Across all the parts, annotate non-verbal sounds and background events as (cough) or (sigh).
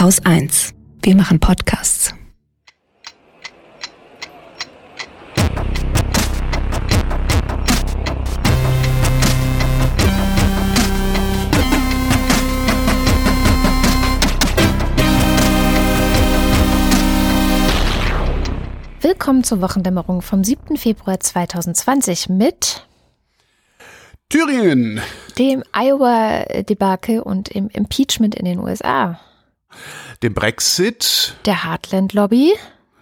Haus 1. Wir machen Podcasts. Willkommen zur Wochendämmerung vom 7. Februar 2020 mit Thüringen, dem Iowa-Debakel und dem Impeachment in den USA, dem Brexit, der Heartland-Lobby,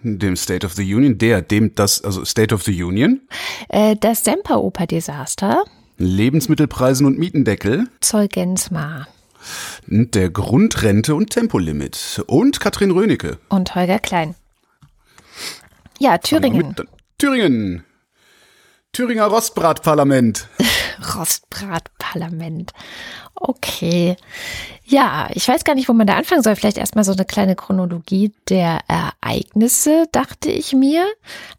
dem State of the Union, der, dem das, also State of the Union, äh, das Semperoper-Desaster, Lebensmittelpreisen und Mietendeckel, Zeugensmar der Grundrente und Tempolimit und Katrin Rönecke. und Holger Klein. Ja, Thüringen. Thüringen. Thüringer Rostbratparlament. (laughs) Rostbratparlament. Okay. Ja, ich weiß gar nicht, wo man da anfangen soll. Vielleicht erstmal so eine kleine Chronologie der Ereignisse, dachte ich mir.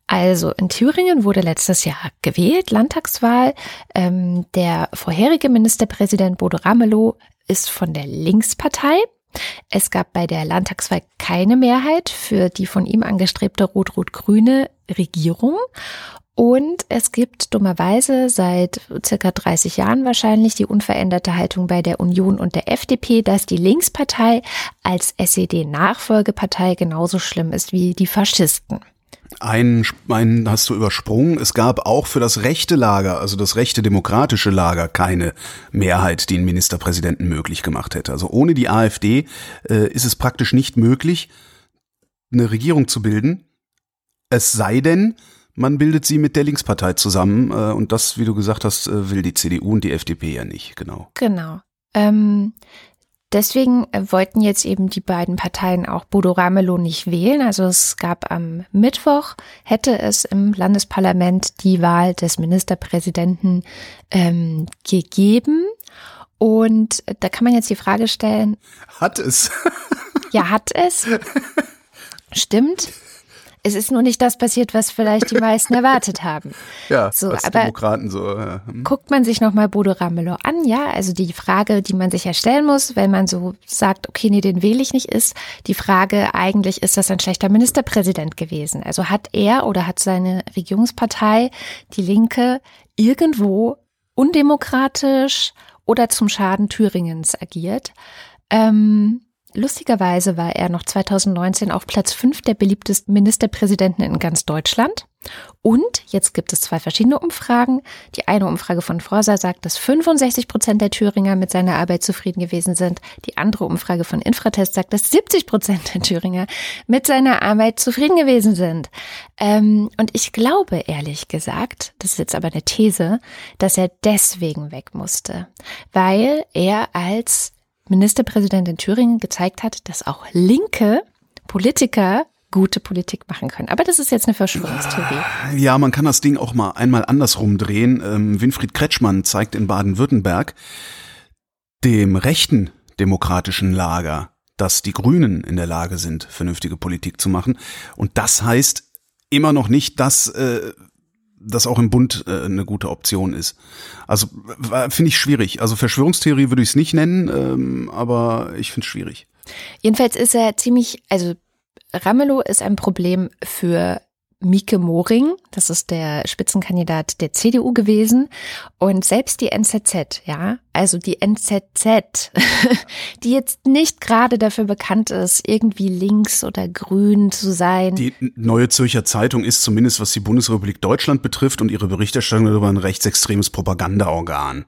Also in Thüringen wurde letztes Jahr gewählt, Landtagswahl. Ähm, der vorherige Ministerpräsident Bodo Ramelow ist von der Linkspartei. Es gab bei der Landtagswahl keine Mehrheit für die von ihm angestrebte rot-rot-grüne Regierung. Und es gibt dummerweise seit circa 30 Jahren wahrscheinlich die unveränderte Haltung bei der Union und der FDP, dass die Linkspartei als SED-Nachfolgepartei genauso schlimm ist wie die Faschisten. Ein, ein hast du übersprungen. Es gab auch für das rechte Lager, also das rechte demokratische Lager, keine Mehrheit, die einen Ministerpräsidenten möglich gemacht hätte. Also ohne die AfD äh, ist es praktisch nicht möglich, eine Regierung zu bilden. Es sei denn, man bildet sie mit der Linkspartei zusammen. Äh, und das, wie du gesagt hast, äh, will die CDU und die FDP ja nicht. Genau. Genau. Ähm, Deswegen äh, wollten jetzt eben die beiden Parteien auch Bodo Ramelow nicht wählen. Also es gab am Mittwoch, hätte es im Landesparlament die Wahl des Ministerpräsidenten ähm, gegeben. Und da kann man jetzt die Frage stellen. Hat es. ja, hat es. (laughs) Stimmt. Es ist nur nicht das passiert, was vielleicht die meisten (laughs) erwartet haben. Ja, so, als aber Demokraten so. Ja. Hm. Guckt man sich nochmal Bodo Ramelow an, ja, also die Frage, die man sich ja stellen muss, wenn man so sagt, okay, nee, den wähle ich nicht, ist die Frage eigentlich, ist das ein schlechter Ministerpräsident gewesen? Also hat er oder hat seine Regierungspartei, die Linke, irgendwo undemokratisch oder zum Schaden Thüringens agiert? Ähm, Lustigerweise war er noch 2019 auf Platz 5 der beliebtesten Ministerpräsidenten in ganz Deutschland. Und jetzt gibt es zwei verschiedene Umfragen. Die eine Umfrage von Forsa sagt, dass 65 Prozent der Thüringer mit seiner Arbeit zufrieden gewesen sind. Die andere Umfrage von Infratest sagt, dass 70 Prozent der Thüringer mit seiner Arbeit zufrieden gewesen sind. Ähm, und ich glaube, ehrlich gesagt, das ist jetzt aber eine These, dass er deswegen weg musste, weil er als Ministerpräsident in Thüringen gezeigt hat, dass auch linke Politiker gute Politik machen können. Aber das ist jetzt eine Verschwörungstheorie. Ja, man kann das Ding auch mal einmal andersrum drehen. Ähm, Winfried Kretschmann zeigt in Baden-Württemberg dem rechten demokratischen Lager, dass die Grünen in der Lage sind, vernünftige Politik zu machen. Und das heißt immer noch nicht, dass äh, das auch im Bund äh, eine gute Option ist. Also finde ich schwierig. Also Verschwörungstheorie würde ich es nicht nennen, ähm, aber ich finde es schwierig. Jedenfalls ist er ziemlich, also Ramelow ist ein Problem für Mieke Moring, das ist der Spitzenkandidat der CDU gewesen. Und selbst die NZZ, ja, also die NZZ, (laughs) die jetzt nicht gerade dafür bekannt ist, irgendwie links oder grün zu sein. Die Neue Zürcher Zeitung ist zumindest, was die Bundesrepublik Deutschland betrifft und ihre Berichterstattung darüber ein rechtsextremes Propagandaorgan.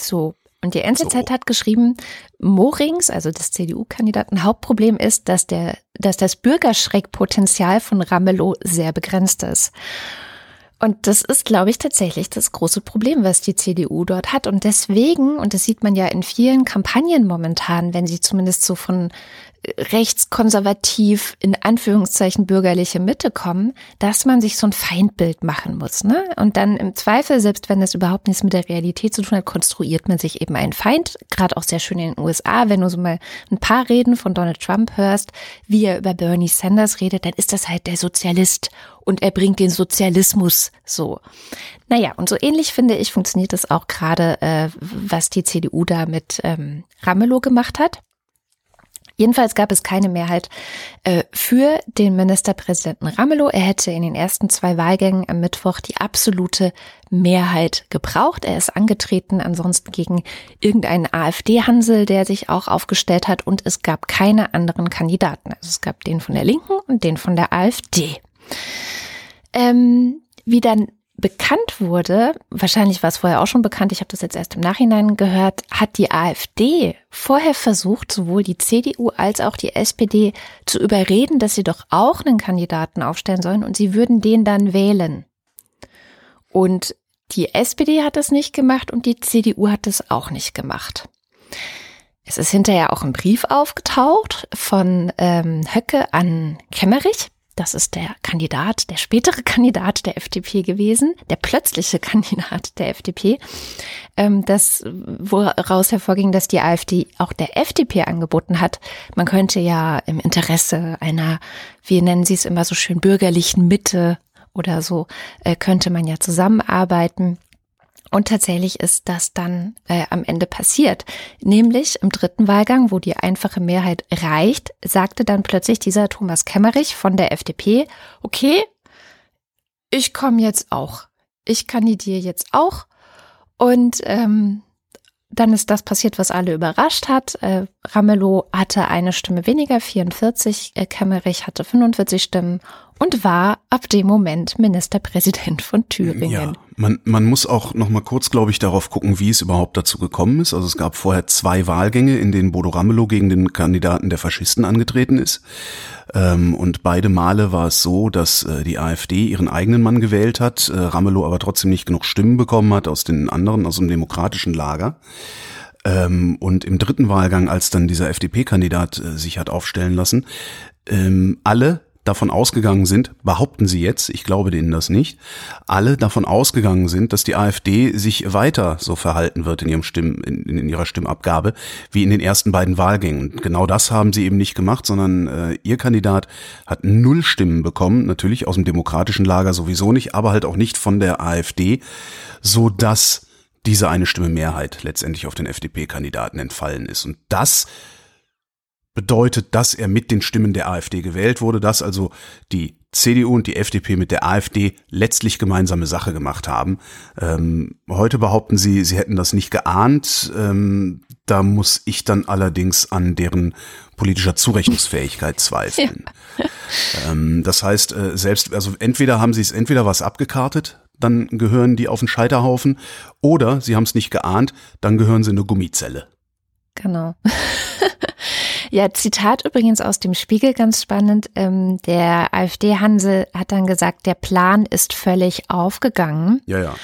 So, und die NZZ so. hat geschrieben, Morings, also des CDU-Kandidaten, Hauptproblem ist, dass der, dass das Bürgerschreckpotenzial von Ramelow sehr begrenzt ist. Und das ist, glaube ich, tatsächlich das große Problem, was die CDU dort hat. Und deswegen, und das sieht man ja in vielen Kampagnen momentan, wenn sie zumindest so von rechtskonservativ in Anführungszeichen bürgerliche Mitte kommen, dass man sich so ein Feindbild machen muss. Ne? Und dann im Zweifel, selbst wenn das überhaupt nichts mit der Realität zu tun hat, konstruiert man sich eben einen Feind. Gerade auch sehr schön in den USA, wenn du so mal ein paar Reden von Donald Trump hörst, wie er über Bernie Sanders redet, dann ist das halt der Sozialist und er bringt den Sozialismus so. Naja, und so ähnlich finde ich, funktioniert das auch gerade, äh, was die CDU da mit ähm, Ramelow gemacht hat. Jedenfalls gab es keine Mehrheit äh, für den Ministerpräsidenten Ramelow. Er hätte in den ersten zwei Wahlgängen am Mittwoch die absolute Mehrheit gebraucht. Er ist angetreten, ansonsten gegen irgendeinen AfD-Hansel, der sich auch aufgestellt hat. Und es gab keine anderen Kandidaten. Also es gab den von der Linken und den von der AfD. Ähm, wie dann bekannt wurde, wahrscheinlich war es vorher auch schon bekannt, ich habe das jetzt erst im Nachhinein gehört, hat die AfD vorher versucht, sowohl die CDU als auch die SPD zu überreden, dass sie doch auch einen Kandidaten aufstellen sollen und sie würden den dann wählen. Und die SPD hat das nicht gemacht und die CDU hat es auch nicht gemacht. Es ist hinterher auch ein Brief aufgetaucht von ähm, Höcke an Kemmerich das ist der Kandidat, der spätere (laughs) Kandidat der FDP gewesen, der plötzliche (laughs) Kandidat der FDP, ähm, das woraus hervorging, dass die AfD auch der FDP angeboten hat. Man könnte ja im Interesse einer, wie nennen Sie es immer so schön, bürgerlichen Mitte oder so, äh, könnte man ja zusammenarbeiten. Und tatsächlich ist das dann äh, am Ende passiert. Nämlich im dritten Wahlgang, wo die einfache Mehrheit reicht, sagte dann plötzlich dieser Thomas Kemmerich von der FDP, okay, ich komme jetzt auch. Ich kandidiere jetzt auch. Und ähm, dann ist das passiert, was alle überrascht hat. Äh, Ramelow hatte eine Stimme weniger, 44. Äh, Kemmerich hatte 45 Stimmen und war ab dem Moment Ministerpräsident von Thüringen. Ja, man, man muss auch noch mal kurz, glaube ich, darauf gucken, wie es überhaupt dazu gekommen ist. Also es gab vorher zwei Wahlgänge, in denen Bodo Ramelow gegen den Kandidaten der Faschisten angetreten ist. Ähm, und beide Male war es so, dass äh, die AfD ihren eigenen Mann gewählt hat, äh, Ramelow aber trotzdem nicht genug Stimmen bekommen hat aus den anderen, aus dem demokratischen Lager. Ähm, und im dritten Wahlgang, als dann dieser FDP-Kandidat äh, sich hat aufstellen lassen, ähm, alle davon ausgegangen sind, behaupten sie jetzt, ich glaube denen das nicht, alle davon ausgegangen sind, dass die AfD sich weiter so verhalten wird in ihrem Stimm, in, in ihrer Stimmabgabe wie in den ersten beiden Wahlgängen. genau das haben sie eben nicht gemacht, sondern äh, ihr Kandidat hat null Stimmen bekommen, natürlich aus dem demokratischen Lager sowieso nicht, aber halt auch nicht von der AfD, so dass diese eine Stimme Mehrheit letztendlich auf den FDP-Kandidaten entfallen ist. Und das bedeutet, dass er mit den Stimmen der AfD gewählt wurde, dass also die CDU und die FDP mit der AfD letztlich gemeinsame Sache gemacht haben. Ähm, heute behaupten sie, sie hätten das nicht geahnt. Ähm, da muss ich dann allerdings an deren politischer Zurechnungsfähigkeit zweifeln. (laughs) Ja. Ähm, das heißt, äh, selbst, also entweder haben sie es entweder was abgekartet, dann gehören die auf den Scheiterhaufen, oder sie haben es nicht geahnt, dann gehören sie in eine Gummizelle. Genau. (laughs) Ja, Zitat übrigens aus dem Spiegel, ganz spannend. Ähm, der AfD-Hansel hat dann gesagt, der Plan ist völlig aufgegangen. Ja, ja.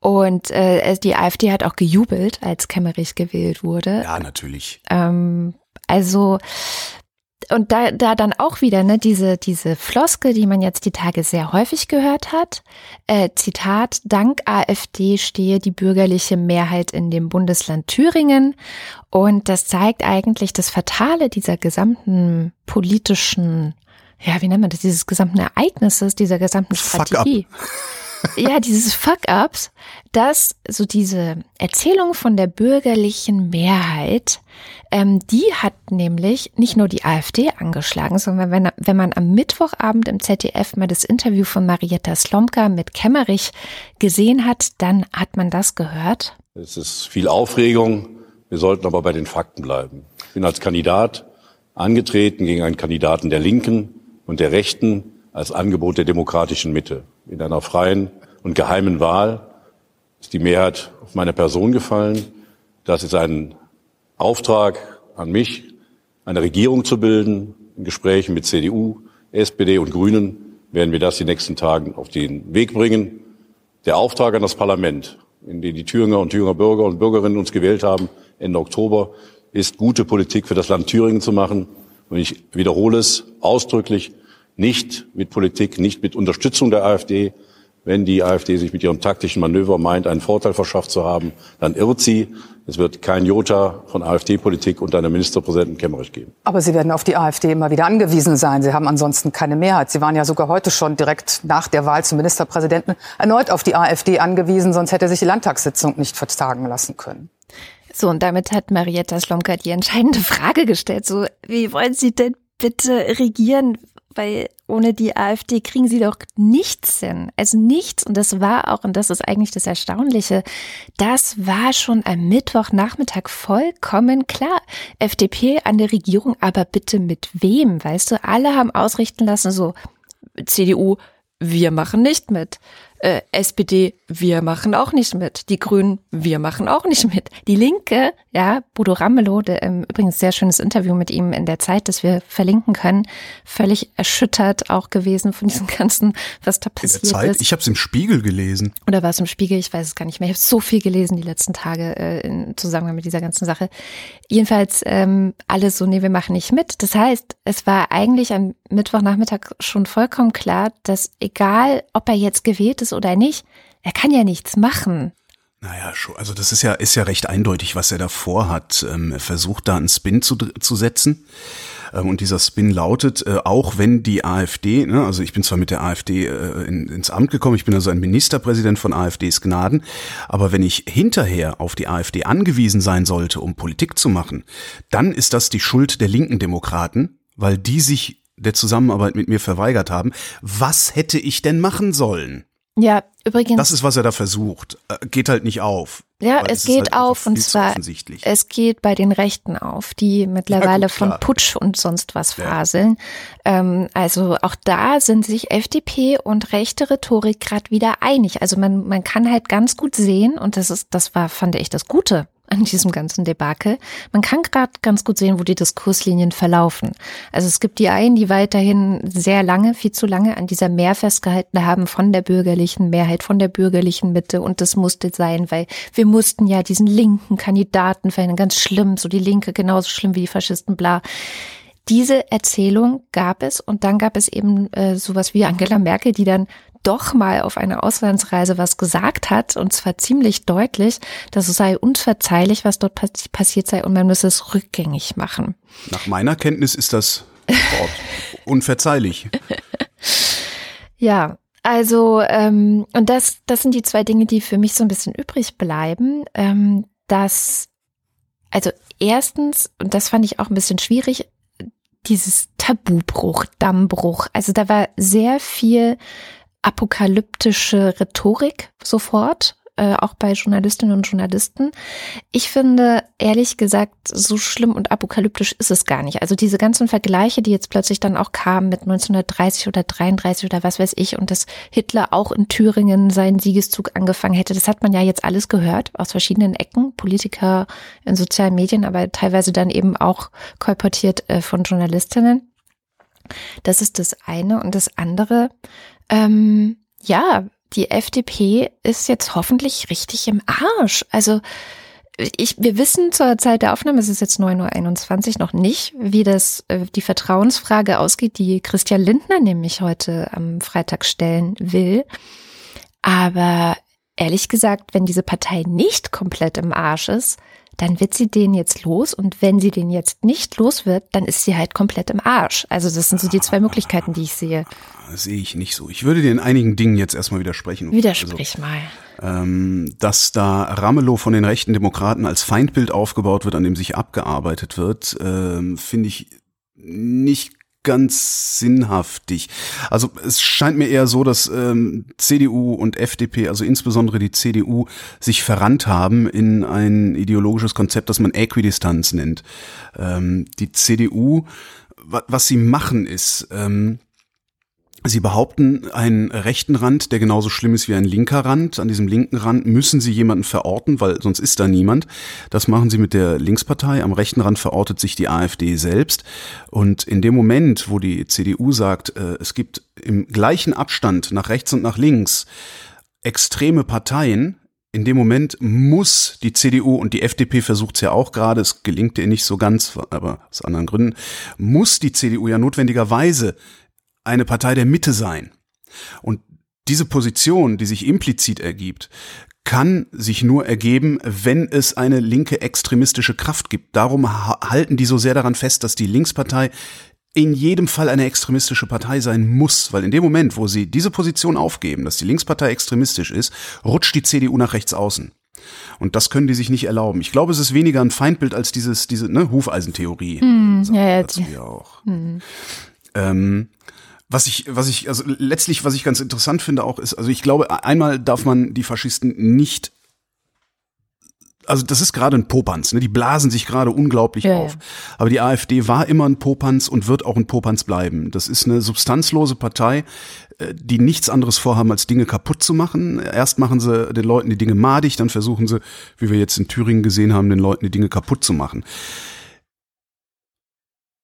Und äh, die AfD hat auch gejubelt, als Kemmerich gewählt wurde. Ja, natürlich. Ähm, also und da, da dann auch wieder ne, diese, diese Floske, die man jetzt die Tage sehr häufig gehört hat. Äh, Zitat, dank AfD stehe die bürgerliche Mehrheit in dem Bundesland Thüringen. Und das zeigt eigentlich das Fatale dieser gesamten politischen, ja, wie nennt man das, dieses gesamten Ereignisses, dieser gesamten Strategie. Ja, dieses Fuck-ups, dass so diese Erzählung von der bürgerlichen Mehrheit, ähm, die hat nämlich nicht nur die AfD angeschlagen, sondern wenn, wenn man am Mittwochabend im ZDF mal das Interview von Marietta Slomka mit Kemmerich gesehen hat, dann hat man das gehört. Es ist viel Aufregung. Wir sollten aber bei den Fakten bleiben. Ich bin als Kandidat angetreten gegen einen Kandidaten der Linken und der Rechten als Angebot der demokratischen Mitte. In einer freien und geheimen Wahl ist die Mehrheit auf meine Person gefallen. Das ist ein Auftrag an mich, eine Regierung zu bilden. In Gesprächen mit CDU, SPD und Grünen werden wir das die nächsten Tagen auf den Weg bringen. Der Auftrag an das Parlament, in den die Thüringer und Thüringer Bürger und Bürgerinnen uns gewählt haben, Ende Oktober, ist gute Politik für das Land Thüringen zu machen. Und ich wiederhole es ausdrücklich, nicht mit Politik, nicht mit Unterstützung der AfD. Wenn die AfD sich mit ihrem taktischen Manöver meint, einen Vorteil verschafft zu haben, dann irrt sie. Es wird kein Jota von AfD-Politik unter einem Ministerpräsidenten Kemmerich geben. Aber Sie werden auf die AfD immer wieder angewiesen sein. Sie haben ansonsten keine Mehrheit. Sie waren ja sogar heute schon direkt nach der Wahl zum Ministerpräsidenten erneut auf die AfD angewiesen, sonst hätte sich die Landtagssitzung nicht vertagen lassen können. So, und damit hat Marietta Slomka die entscheidende Frage gestellt. So, wie wollen Sie denn bitte regieren? Weil ohne die AfD kriegen sie doch nichts hin. Also nichts. Und das war auch, und das ist eigentlich das Erstaunliche, das war schon am Mittwochnachmittag vollkommen klar. FDP an der Regierung, aber bitte mit wem? Weißt du, alle haben ausrichten lassen, so CDU, wir machen nicht mit äh, SPD, wir machen auch nicht mit. Die Grünen, wir machen auch nicht mit. Die Linke, ja, Bodo Ramelow, der, ähm, übrigens sehr schönes Interview mit ihm in der Zeit, das wir verlinken können, völlig erschüttert auch gewesen von diesem ganzen, was da passiert in der Zeit? ist. Ich habe es im Spiegel gelesen. Oder war es im Spiegel? Ich weiß es gar nicht mehr. Ich habe so viel gelesen die letzten Tage äh, in Zusammenhang mit dieser ganzen Sache. Jedenfalls ähm, alles so, nee, wir machen nicht mit. Das heißt, es war eigentlich am Mittwochnachmittag schon vollkommen klar, dass egal, ob er jetzt gewählt ist oder nicht, er kann ja nichts machen. Naja. Also das ist ja, ist ja recht eindeutig, was er da vorhat. Ähm, er versucht da einen Spin zu, zu setzen. Ähm, und dieser Spin lautet, äh, auch wenn die AfD, ne, also ich bin zwar mit der AfD äh, in, ins Amt gekommen, ich bin also ein Ministerpräsident von AfDs Gnaden, aber wenn ich hinterher auf die AfD angewiesen sein sollte, um Politik zu machen, dann ist das die Schuld der linken Demokraten, weil die sich der Zusammenarbeit mit mir verweigert haben. Was hätte ich denn machen sollen? Ja, übrigens. Das ist, was er da versucht. Äh, geht halt nicht auf. Ja, es geht halt auf und zwar, es geht bei den Rechten auf, die mittlerweile ja, gut, von Putsch und sonst was faseln. Ja. Ähm, also auch da sind sich FDP und rechte Rhetorik gerade wieder einig. Also man, man kann halt ganz gut sehen und das ist, das war, fand ich das Gute an diesem ganzen Debakel. Man kann gerade ganz gut sehen, wo die Diskurslinien verlaufen. Also es gibt die einen, die weiterhin sehr lange, viel zu lange an dieser Mehr festgehalten haben von der bürgerlichen Mehrheit, von der bürgerlichen Mitte und das musste sein, weil wir mussten ja diesen linken Kandidaten verhindern, ganz schlimm, so die Linke genauso schlimm wie die Faschisten, bla. Diese Erzählung gab es und dann gab es eben äh, sowas wie Angela Merkel, die dann doch mal auf einer Auslandsreise was gesagt hat, und zwar ziemlich deutlich, dass es sei unverzeihlich, was dort passiert sei, und man müsse es rückgängig machen. Nach meiner Kenntnis ist das (laughs) unverzeihlich. ja, also, ähm, und das, das sind die zwei Dinge, die für mich so ein bisschen übrig bleiben. Ähm, dass, also erstens, und das fand ich auch ein bisschen schwierig, dieses Tabubruch, Dammbruch. Also da war sehr viel apokalyptische Rhetorik sofort, äh, auch bei Journalistinnen und Journalisten. Ich finde, ehrlich gesagt, so schlimm und apokalyptisch ist es gar nicht. Also diese ganzen Vergleiche, die jetzt plötzlich dann auch kamen mit 1930 oder 33 oder was weiß ich und dass Hitler auch in Thüringen seinen Siegeszug angefangen hätte, das hat man ja jetzt alles gehört aus verschiedenen Ecken, Politiker in sozialen Medien, aber teilweise dann eben auch kolportiert äh, von Journalistinnen. Das ist das eine. Und das andere, ähm, ja, die FDP ist jetzt hoffentlich richtig im Arsch. Also ich, wir wissen zur Zeit der Aufnahme, es ist jetzt 9.21 Uhr noch nicht, wie das äh, die Vertrauensfrage ausgeht, die Christian Lindner nämlich heute am Freitag stellen will. Aber ehrlich gesagt, wenn diese Partei nicht komplett im Arsch ist, dann wird sie den jetzt los und wenn sie den jetzt nicht los wird, dann ist sie halt komplett im Arsch. Also das sind so die zwei Möglichkeiten, die ich sehe. Das sehe ich nicht so. Ich würde dir in einigen Dingen jetzt erstmal widersprechen. Widersprich also, mal. Ähm, dass da Ramelow von den rechten Demokraten als Feindbild aufgebaut wird, an dem sich abgearbeitet wird, ähm, finde ich nicht ganz sinnhaftig. Also es scheint mir eher so, dass ähm, CDU und FDP, also insbesondere die CDU, sich verrannt haben in ein ideologisches Konzept, das man Äquidistanz nennt. Ähm, die CDU, was sie machen, ist, ähm, Sie behaupten einen rechten Rand, der genauso schlimm ist wie ein linker Rand. An diesem linken Rand müssen Sie jemanden verorten, weil sonst ist da niemand. Das machen Sie mit der Linkspartei. Am rechten Rand verortet sich die AfD selbst. Und in dem Moment, wo die CDU sagt, äh, es gibt im gleichen Abstand nach rechts und nach links extreme Parteien, in dem Moment muss die CDU und die FDP versucht es ja auch gerade, es gelingt ihr nicht so ganz, aber aus anderen Gründen, muss die CDU ja notwendigerweise eine Partei der Mitte sein. Und diese Position, die sich implizit ergibt, kann sich nur ergeben, wenn es eine linke extremistische Kraft gibt. Darum halten die so sehr daran fest, dass die Linkspartei in jedem Fall eine extremistische Partei sein muss, weil in dem Moment, wo sie diese Position aufgeben, dass die Linkspartei extremistisch ist, rutscht die CDU nach rechts außen. Und das können die sich nicht erlauben. Ich glaube, es ist weniger ein Feindbild als dieses, diese ne, Hufeisentheorie. Mm, ja, ja. Dazu ja auch. Mm. Ähm, was ich, was ich, also letztlich, was ich ganz interessant finde auch ist, also ich glaube, einmal darf man die Faschisten nicht also das ist gerade ein Popanz, ne? die blasen sich gerade unglaublich ja, auf. Ja. Aber die AfD war immer ein Popanz und wird auch ein Popanz bleiben. Das ist eine substanzlose Partei, äh, die nichts anderes vorhaben, als Dinge kaputt zu machen. Erst machen sie den Leuten die Dinge madig, dann versuchen sie, wie wir jetzt in Thüringen gesehen haben, den Leuten die Dinge kaputt zu machen.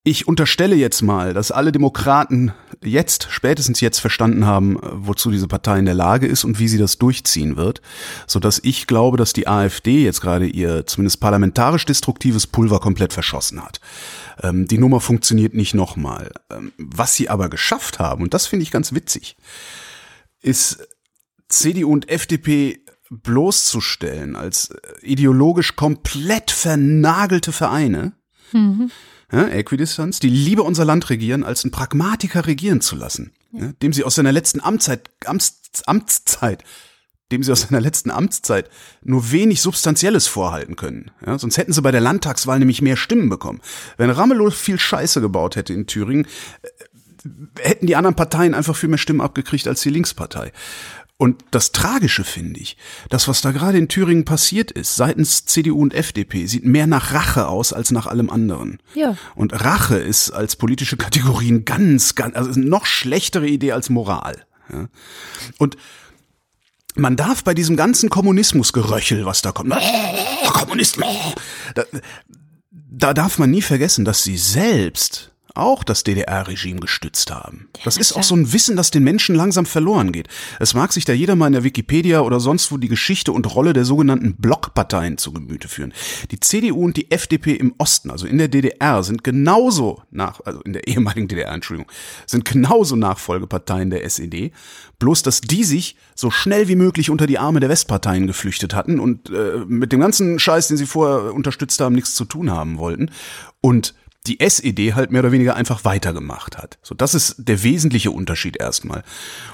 Ich unterstelle jetzt mal, dass alle Demokraten jetzt, spätestens jetzt verstanden haben, wozu diese Partei in der Lage ist und wie sie das durchziehen wird, so dass ich glaube, dass die AfD jetzt gerade ihr zumindest parlamentarisch destruktives Pulver komplett verschossen hat. Ähm, die Nummer funktioniert nicht nochmal. Ähm, was sie aber geschafft haben, und das finde ich ganz witzig, ist CDU und FDP bloßzustellen als ideologisch komplett vernagelte Vereine, mhm ja, Äquidistanz, die lieber unser Land regieren, als einen Pragmatiker regieren zu lassen, ja, dem sie aus seiner letzten Amtszeit, Amts, Amtszeit, dem sie aus seiner letzten Amtszeit nur wenig Substanzielles vorhalten können. Ja, sonst hätten sie bei der Landtagswahl nämlich mehr Stimmen bekommen. Wenn Ramelow viel Scheiße gebaut hätte in Thüringen, äh, hätten die anderen Parteien einfach viel mehr Stimmen abgekriegt als die Linkspartei. Und das Tragische finde ich, das, was da gerade in Thüringen passiert ist, seitens CDU und FDP, sieht mehr nach Rache aus als nach allem anderen. Ja. Und Rache ist als politische Kategorien ganz, ganz, also eine noch schlechtere Idee als Moral. Ja. Und man darf bei diesem ganzen Kommunismusgeröchel, was da kommt, Kommunisten, da, da darf man nie vergessen, dass sie selbst auch das DDR-Regime gestützt haben. Das ist auch so ein Wissen, das den Menschen langsam verloren geht. Es mag sich da jeder mal in der Wikipedia oder sonst wo die Geschichte und Rolle der sogenannten Blockparteien zu Gemüte führen. Die CDU und die FDP im Osten, also in der DDR, sind genauso nach, also in der ehemaligen DDR, Entschuldigung, sind genauso Nachfolgeparteien der SED. Bloß, dass die sich so schnell wie möglich unter die Arme der Westparteien geflüchtet hatten und äh, mit dem ganzen Scheiß, den sie vorher unterstützt haben, nichts zu tun haben wollten. Und die SED halt mehr oder weniger einfach weitergemacht hat. So, das ist der wesentliche Unterschied erstmal.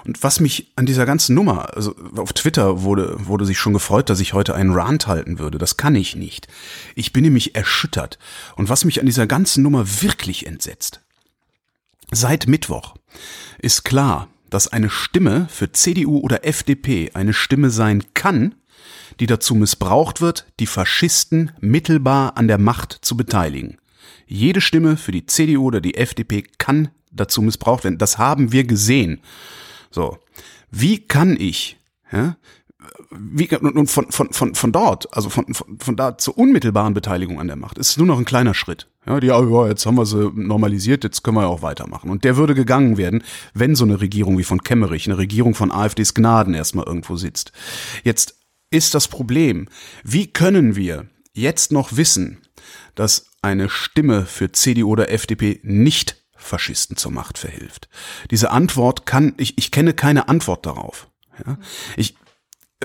Und was mich an dieser ganzen Nummer, also auf Twitter wurde, wurde sich schon gefreut, dass ich heute einen Rant halten würde. Das kann ich nicht. Ich bin nämlich erschüttert. Und was mich an dieser ganzen Nummer wirklich entsetzt. Seit Mittwoch ist klar, dass eine Stimme für CDU oder FDP eine Stimme sein kann, die dazu missbraucht wird, die Faschisten mittelbar an der Macht zu beteiligen. Jede Stimme für die CDU oder die FDP kann dazu missbraucht werden. Das haben wir gesehen. So. Wie kann ich, ja, wie, und von, von, von, von dort, also von, von, von da zur unmittelbaren Beteiligung an der Macht, ist nur noch ein kleiner Schritt. Ja, die, ja, jetzt haben wir sie normalisiert, jetzt können wir ja auch weitermachen. Und der würde gegangen werden, wenn so eine Regierung wie von Kemmerich, eine Regierung von AfDs Gnaden erstmal irgendwo sitzt. Jetzt ist das Problem, wie können wir jetzt noch wissen, dass eine Stimme für CDU oder FDP nicht Faschisten zur Macht verhilft. Diese Antwort kann, ich, ich kenne keine Antwort darauf. Ja? Ich,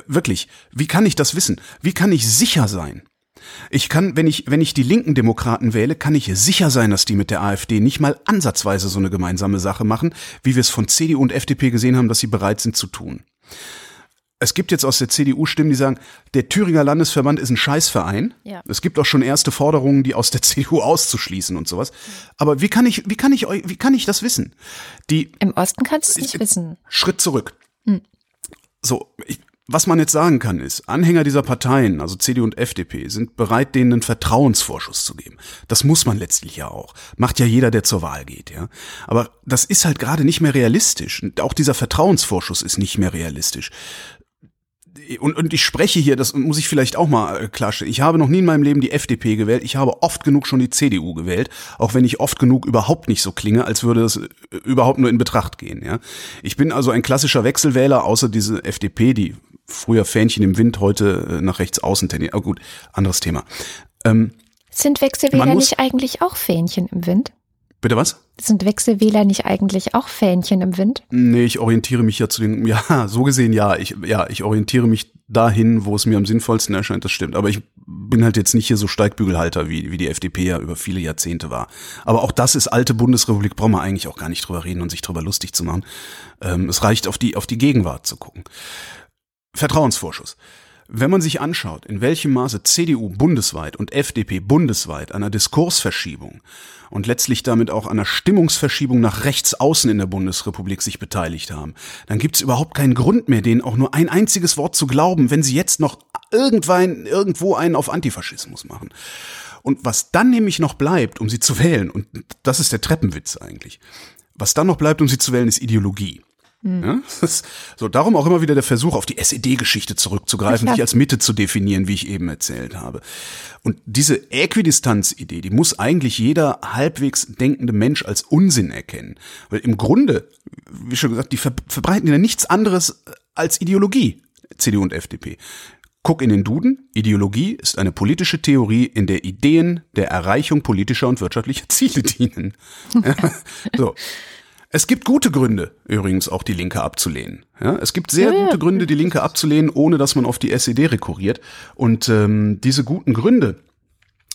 wirklich, wie kann ich das wissen? Wie kann ich sicher sein? Ich kann, wenn ich, wenn ich die linken Demokraten wähle, kann ich sicher sein, dass die mit der AfD nicht mal ansatzweise so eine gemeinsame Sache machen, wie wir es von CDU und FDP gesehen haben, dass sie bereit sind zu tun es gibt jetzt aus der CDU Stimmen, die sagen, der Thüringer Landesverband ist ein Scheißverein. Ja. Es gibt auch schon erste Forderungen, die aus der (laughs) CDU auszuschließen und sowas. Aber wie kann ich, wie kann ich, wie kann ich das wissen? Die im Osten kannst du es nicht wissen. Schritt zurück. Hm. So, ich, was man jetzt sagen kann, ist, Anhänger dieser Parteien, also CDU und FDP, sind bereit, denen einen Vertrauensvorschuss zu geben. Das muss man letztlich ja auch. Macht ja jeder, der zur Wahl geht, ja. Aber das ist halt gerade nicht mehr realistisch. Und auch dieser Vertrauensvorschuss ist nicht mehr realistisch und, und ich spreche hier, das muss ich vielleicht auch mal äh, klarstellen, ich habe noch nie in meinem Leben die FDP gewählt, ich habe oft genug schon die CDU gewählt, auch wenn ich oft genug überhaupt nicht so klinge, als würde es äh, überhaupt nur in Betracht gehen. Ja? Ich bin also ein klassischer Wechselwähler, außer diese FDP, die früher Fähnchen im Wind, heute äh, nach rechts außen tendiert. Aber gut, anderes Thema. Ähm, Sind Wechselwähler nicht eigentlich auch Fähnchen im Wind? Bitte was? Sind Wechselwähler nicht eigentlich auch Fähnchen im Wind? Nee, ich orientiere mich ja zu den, (laughs) ja, so gesehen ja, ich, ja, ich orientiere mich dahin, wo es mir am sinnvollsten erscheint, das stimmt. Aber ich bin halt jetzt nicht hier so Steigbügelhalter, wie, wie die FDP ja über viele Jahrzehnte war. Aber auch das ist alte Bundesrepublik, brauchen wir eigentlich auch gar nicht drüber reden und sich drüber lustig zu machen. Ähm, es reicht auf die, auf die Gegenwart zu gucken. Vertrauensvorschuss. Wenn man sich anschaut, in welchem Maße CDU bundesweit und FDP bundesweit einer Diskursverschiebung und letztlich damit auch einer Stimmungsverschiebung nach rechts außen in der Bundesrepublik sich beteiligt haben, dann gibt es überhaupt keinen Grund mehr, denen auch nur ein einziges Wort zu glauben, wenn sie jetzt noch irgendwann irgendwo einen auf Antifaschismus machen. Und was dann nämlich noch bleibt, um sie zu wählen, und das ist der Treppenwitz eigentlich, was dann noch bleibt, um sie zu wählen, ist Ideologie. Ja, so, darum auch immer wieder der Versuch, auf die SED-Geschichte zurückzugreifen, (laughs) sich als Mitte zu definieren, wie ich eben erzählt habe. Und diese Äquidistanz-Idee, die muss eigentlich jeder halbwegs denkende Mensch als Unsinn erkennen. Weil im Grunde, wie schon gesagt, die verbreiten ja nichts anderes als Ideologie, CDU und FDP. Guck in den Duden. Ideologie ist eine politische Theorie, in der Ideen der Erreichung politischer und wirtschaftlicher (laughs) Ziele dienen. (laughs) so. Es gibt gute Gründe, übrigens auch die Linke abzulehnen. Ja, es gibt sehr ja, gute Gründe, die Linke abzulehnen, ohne dass man auf die SED rekurriert. Und ähm, diese guten Gründe,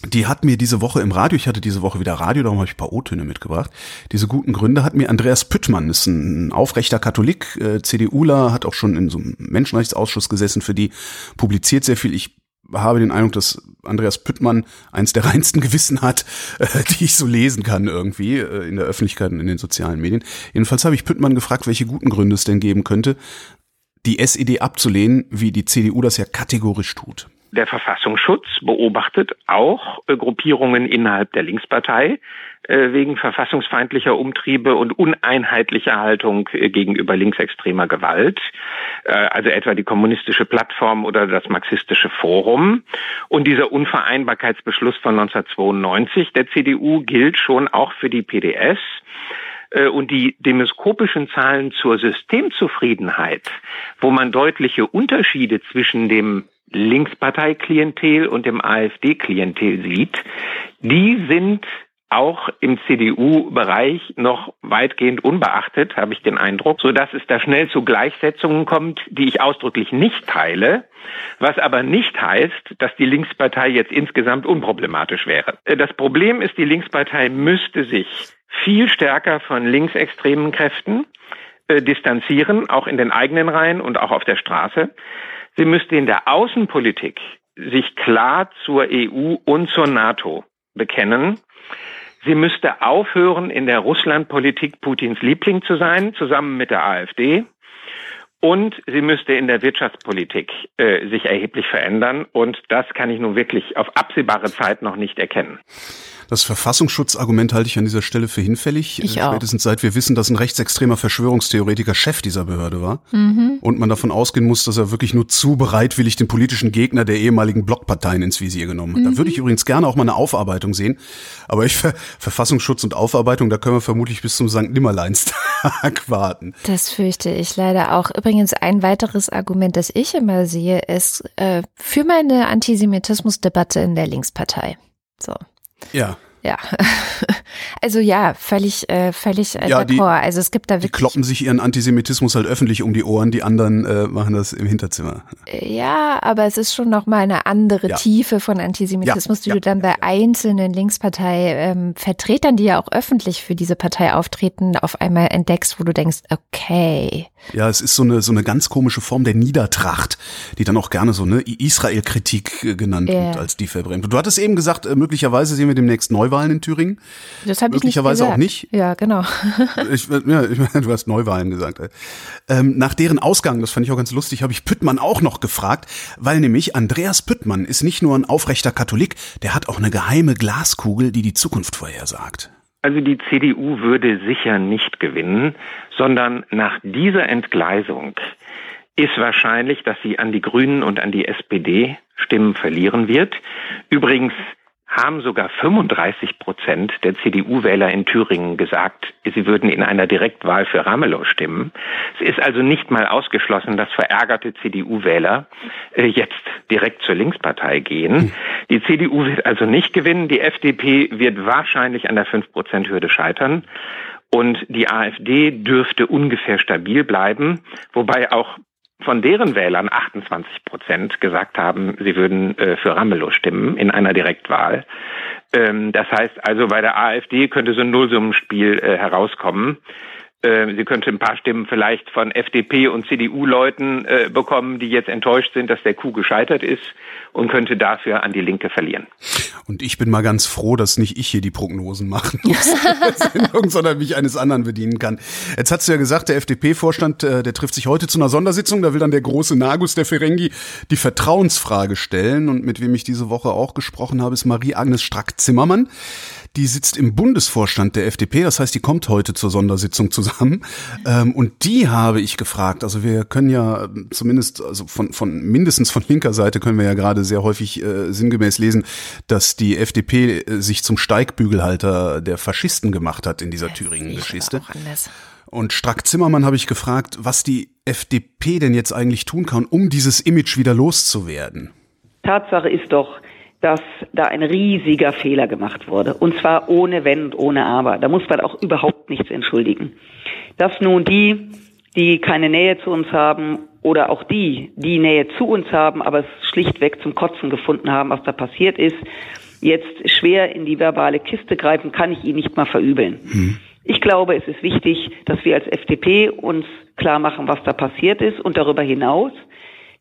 die hat mir diese Woche im Radio, ich hatte diese Woche wieder Radio, darum habe ich ein paar O-Töne mitgebracht. Diese guten Gründe hat mir Andreas Püttmann, ist ein aufrechter Katholik, äh, CDUler, hat auch schon in so einem Menschenrechtsausschuss gesessen, für die publiziert sehr viel. Ich habe den Eindruck, dass Andreas Püttmann eins der (laughs) reinsten Gewissen hat, äh, die ich so lesen kann irgendwie äh, in der Öffentlichkeit und in den sozialen Medien. Jedenfalls habe ich Püttmann gefragt, welche guten Gründe es denn geben könnte, die SED abzulehnen, wie die CDU das ja kategorisch tut. Der Verfassungsschutz beobachtet auch äh, Gruppierungen innerhalb der Linkspartei wegen verfassungsfeindlicher Umtriebe und uneinheitlicher Haltung äh, gegenüber linksextremer Gewalt, äh, also etwa die kommunistische Plattform oder das marxistische Forum. Und dieser Unvereinbarkeitsbeschluss von 1992 der CDU gilt schon auch für die PDS. Äh, und die demoskopischen Zahlen zur Systemzufriedenheit, wo man deutliche Unterschiede zwischen dem Linksparteiklientel und dem AfD-Klientel sieht, die sind auch im CDU-Bereich noch weitgehend unbeachtet, habe ich den Eindruck, so dass es da schnell zu Gleichsetzungen kommt, die ich ausdrücklich nicht teile, was aber nicht heißt, dass die Linkspartei jetzt insgesamt unproblematisch wäre. Das Problem ist, die Linkspartei müsste sich viel stärker von linksextremen Kräften äh, distanzieren, auch in den eigenen Reihen und auch auf der Straße. Sie müsste in der Außenpolitik sich klar zur EU und zur NATO bekennen. Sie müsste aufhören, in der Russlandpolitik Putins Liebling zu sein, zusammen mit der AfD. Und sie müsste in der Wirtschaftspolitik äh, sich erheblich verändern. Und das kann ich nun wirklich auf absehbare Zeit noch nicht erkennen. Das Verfassungsschutzargument halte ich an dieser Stelle für hinfällig. Ich auch. Spätestens seit wir wissen, dass ein rechtsextremer Verschwörungstheoretiker Chef dieser Behörde war. Mhm. Und man davon ausgehen muss, dass er wirklich nur zu bereitwillig den politischen Gegner der ehemaligen Blockparteien ins Visier genommen hat. Mhm. Da würde ich übrigens gerne auch mal eine Aufarbeitung sehen. Aber ich Verfassungsschutz und Aufarbeitung, da können wir vermutlich bis zum St. Nimmerleinstag (laughs) warten. Das fürchte ich leider auch. Übrigens ein weiteres Argument, das ich immer sehe, ist äh, für meine Antisemitismusdebatte in der Linkspartei. So. Ja. Ja, (laughs) also ja, völlig, äh, völlig äh, ja, die, Also es gibt da wirklich. Die kloppen sich ihren Antisemitismus halt öffentlich um die Ohren, die anderen äh, machen das im Hinterzimmer. Ja, aber es ist schon noch mal eine andere ja. Tiefe von Antisemitismus, ja, die du dann bei einzelnen Linkspartei-Vertretern, ähm, die ja auch öffentlich für diese Partei auftreten, auf einmal entdeckst, wo du denkst, okay. Ja, es ist so eine so eine ganz komische Form der Niedertracht, die dann auch gerne so eine Israel-Kritik äh, genannt wird als die verbrennt. Du hattest eben gesagt, äh, möglicherweise sehen wir demnächst neu Neuwahlen in Thüringen. Das habe ich Möglicherweise nicht auch nicht. Ja, genau. (laughs) ich, ja, ich du hast Neuwahlen gesagt. Ähm, nach deren Ausgang, das fand ich auch ganz lustig, habe ich Püttmann auch noch gefragt, weil nämlich Andreas Püttmann ist nicht nur ein aufrechter Katholik, der hat auch eine geheime Glaskugel, die die Zukunft vorhersagt. Also die CDU würde sicher nicht gewinnen, sondern nach dieser Entgleisung ist wahrscheinlich, dass sie an die Grünen und an die SPD Stimmen verlieren wird. Übrigens haben sogar 35 Prozent der CDU-Wähler in Thüringen gesagt, sie würden in einer Direktwahl für Ramelow stimmen. Es ist also nicht mal ausgeschlossen, dass verärgerte CDU-Wähler äh, jetzt direkt zur Linkspartei gehen. Hm. Die CDU wird also nicht gewinnen. Die FDP wird wahrscheinlich an der 5-Prozent-Hürde scheitern. Und die AfD dürfte ungefähr stabil bleiben, wobei auch von deren Wählern 28 Prozent gesagt haben, sie würden äh, für Ramelow stimmen in einer Direktwahl. Ähm, das heißt also, bei der AfD könnte so ein Nullsummenspiel äh, herauskommen. Äh, sie könnte ein paar Stimmen vielleicht von FDP und CDU-Leuten äh, bekommen, die jetzt enttäuscht sind, dass der Coup gescheitert ist und könnte dafür an die Linke verlieren. Und ich bin mal ganz froh, dass nicht ich hier die Prognosen machen (laughs) muss, sondern mich eines anderen bedienen kann. Jetzt hast du ja gesagt, der FDP-Vorstand, äh, der trifft sich heute zu einer Sondersitzung, da will dann der große Nagus, der Ferengi, die Vertrauensfrage stellen. Und mit wem ich diese Woche auch gesprochen habe, ist Marie-Agnes Strack-Zimmermann. Die sitzt im Bundesvorstand der FDP, das heißt, die kommt heute zur Sondersitzung zusammen. Ähm, und die habe ich gefragt. Also wir können ja zumindest, also von, von mindestens von linker Seite können wir ja gerade sehr häufig äh, sinngemäß lesen, dass die FDP äh, sich zum Steigbügelhalter der Faschisten gemacht hat in dieser Thüringen-Geschichte. Und Strack Zimmermann habe ich gefragt, was die FDP denn jetzt eigentlich tun kann, um dieses Image wieder loszuwerden. Tatsache ist doch, dass da ein riesiger Fehler gemacht wurde. Und zwar ohne Wenn und ohne Aber. Da muss man auch überhaupt nichts entschuldigen. Dass nun die, die keine Nähe zu uns haben oder auch die, die Nähe zu uns haben, aber es schlichtweg zum Kotzen gefunden haben, was da passiert ist, jetzt schwer in die verbale Kiste greifen, kann ich ihnen nicht mal verübeln. Hm. Ich glaube, es ist wichtig, dass wir als FDP uns klar machen, was da passiert ist und darüber hinaus,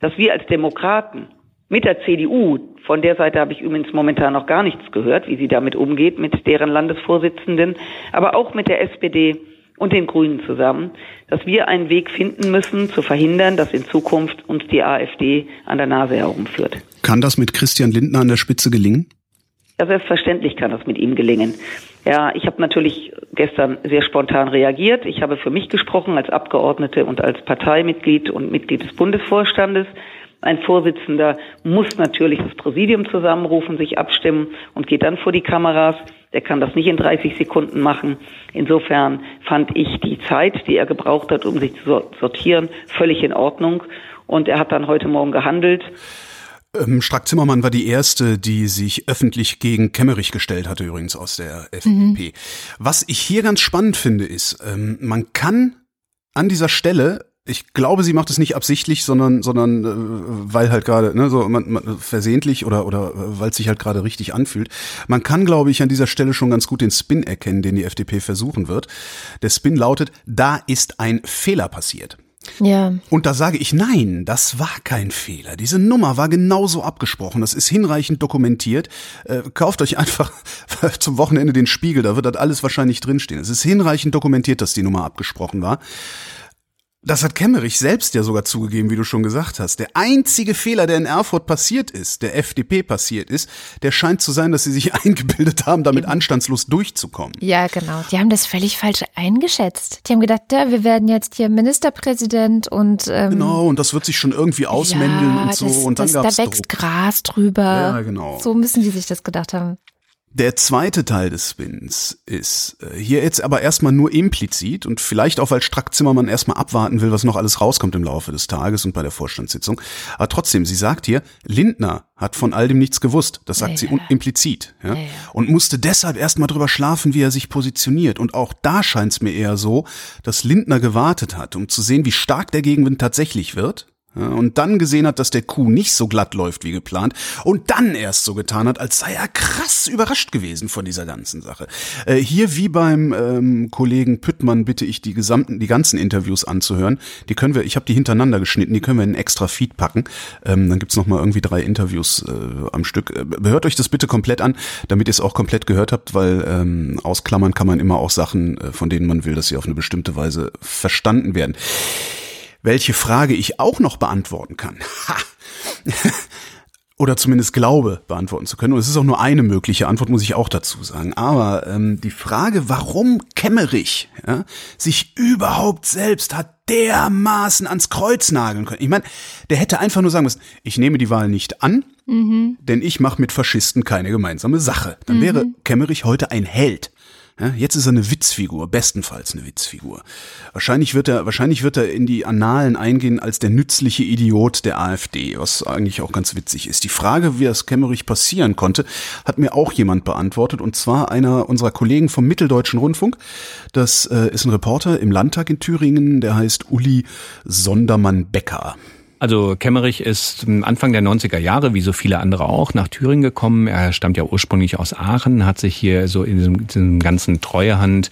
dass wir als Demokraten mit der CDU, von der Seite habe ich übrigens momentan noch gar nichts gehört, wie sie damit umgeht, mit deren Landesvorsitzenden, aber auch mit der SPD und den Grünen zusammen, dass wir einen Weg finden müssen, zu verhindern, dass in Zukunft uns die AfD an der Nase herumführt. Kann das mit Christian Lindner an der Spitze gelingen? Ja, selbstverständlich kann das mit ihm gelingen. Ja, ich habe natürlich gestern sehr spontan reagiert. Ich habe für mich gesprochen als Abgeordnete und als Parteimitglied und Mitglied des Bundesvorstandes. Ein Vorsitzender muss natürlich das Präsidium zusammenrufen, sich abstimmen und geht dann vor die Kameras. Der kann das nicht in 30 Sekunden machen. Insofern fand ich die Zeit, die er gebraucht hat, um sich zu sortieren, völlig in Ordnung. Und er hat dann heute Morgen gehandelt. Ähm, Strack-Zimmermann war die erste, die sich öffentlich gegen Kemmerich gestellt hatte, übrigens aus der FDP. Mhm. Was ich hier ganz spannend finde, ist, ähm, man kann an dieser Stelle ich glaube, sie macht es nicht absichtlich, sondern, sondern äh, weil halt gerade, ne, so man, man, versehentlich oder, oder äh, weil es sich halt gerade richtig anfühlt. Man kann, glaube ich, an dieser Stelle schon ganz gut den Spin erkennen, den die FDP versuchen wird. Der Spin lautet, da ist ein Fehler passiert. Ja. Und da sage ich, nein, das war kein Fehler. Diese Nummer war genauso abgesprochen. Das ist hinreichend dokumentiert. Äh, kauft euch einfach (laughs) zum Wochenende den Spiegel, da wird das alles wahrscheinlich drinstehen. Es ist hinreichend dokumentiert, dass die Nummer abgesprochen war. Das hat Kemmerich selbst ja sogar zugegeben, wie du schon gesagt hast. Der einzige Fehler, der in Erfurt passiert ist, der FDP passiert ist, der scheint zu sein, dass sie sich (laughs) eingebildet haben, damit anstandslos durchzukommen. Ja, genau. Die haben das völlig falsch eingeschätzt. Die haben gedacht, ja, wir werden jetzt hier Ministerpräsident und ähm, genau und das wird sich schon irgendwie ausmändeln ja, und so das, und dann das, gab's da wächst Druck. Gras drüber. Ja, genau. So müssen die sich das gedacht haben. Der zweite Teil des Spins ist äh, hier jetzt aber erstmal nur implizit und vielleicht auch, weil Strack Zimmermann erstmal abwarten will, was noch alles rauskommt im Laufe des Tages und bei der Vorstandssitzung. Aber trotzdem, sie sagt hier, Lindner hat von all dem nichts gewusst. Das sagt ja, sie implizit. Ja? Ja, und musste deshalb erstmal drüber schlafen, wie er sich positioniert. Und auch da scheint es mir eher so, dass Lindner gewartet hat, um zu sehen, wie stark der Gegenwind tatsächlich wird und dann gesehen hat, dass der Kuh nicht so glatt läuft wie geplant und dann erst so getan hat, als sei er krass überrascht gewesen von dieser ganzen Sache. Äh, hier wie beim ähm, Kollegen Püttmann bitte ich die gesamten, die ganzen Interviews anzuhören. Die können wir, ich habe die hintereinander geschnitten, die können wir in extra Feed packen. Ähm, dann gibt's noch mal irgendwie drei Interviews äh, am Stück. Äh, hört euch das bitte komplett an, damit ihr es auch komplett gehört habt, weil ähm, ausklammern kann man immer auch Sachen, äh, von denen man will, dass sie auf eine bestimmte Weise verstanden werden welche Frage ich auch noch beantworten kann. (laughs) Oder zumindest glaube beantworten zu können. Und es ist auch nur eine mögliche Antwort, muss ich auch dazu sagen. Aber ähm, die Frage, warum Kemmerich ja, sich überhaupt selbst hat dermaßen ans Kreuz nageln können. Ich meine, der hätte einfach nur sagen müssen, ich nehme die Wahl nicht an, mhm. denn ich mache mit Faschisten keine gemeinsame Sache. Dann mhm. wäre Kemmerich heute ein Held. Ja, jetzt ist er eine Witzfigur, bestenfalls eine Witzfigur. Wahrscheinlich wird er, wahrscheinlich wird er in die Annalen eingehen als der nützliche Idiot der AfD, was eigentlich auch ganz witzig ist. Die Frage, wie das Kemmerich passieren konnte, hat mir auch jemand beantwortet, und zwar einer unserer Kollegen vom Mitteldeutschen Rundfunk. Das äh, ist ein Reporter im Landtag in Thüringen, der heißt Uli Sondermann-Becker. Also Kemmerich ist Anfang der 90er Jahre, wie so viele andere auch, nach Thüringen gekommen. Er stammt ja ursprünglich aus Aachen, hat sich hier so in diesem, diesem ganzen Treuehand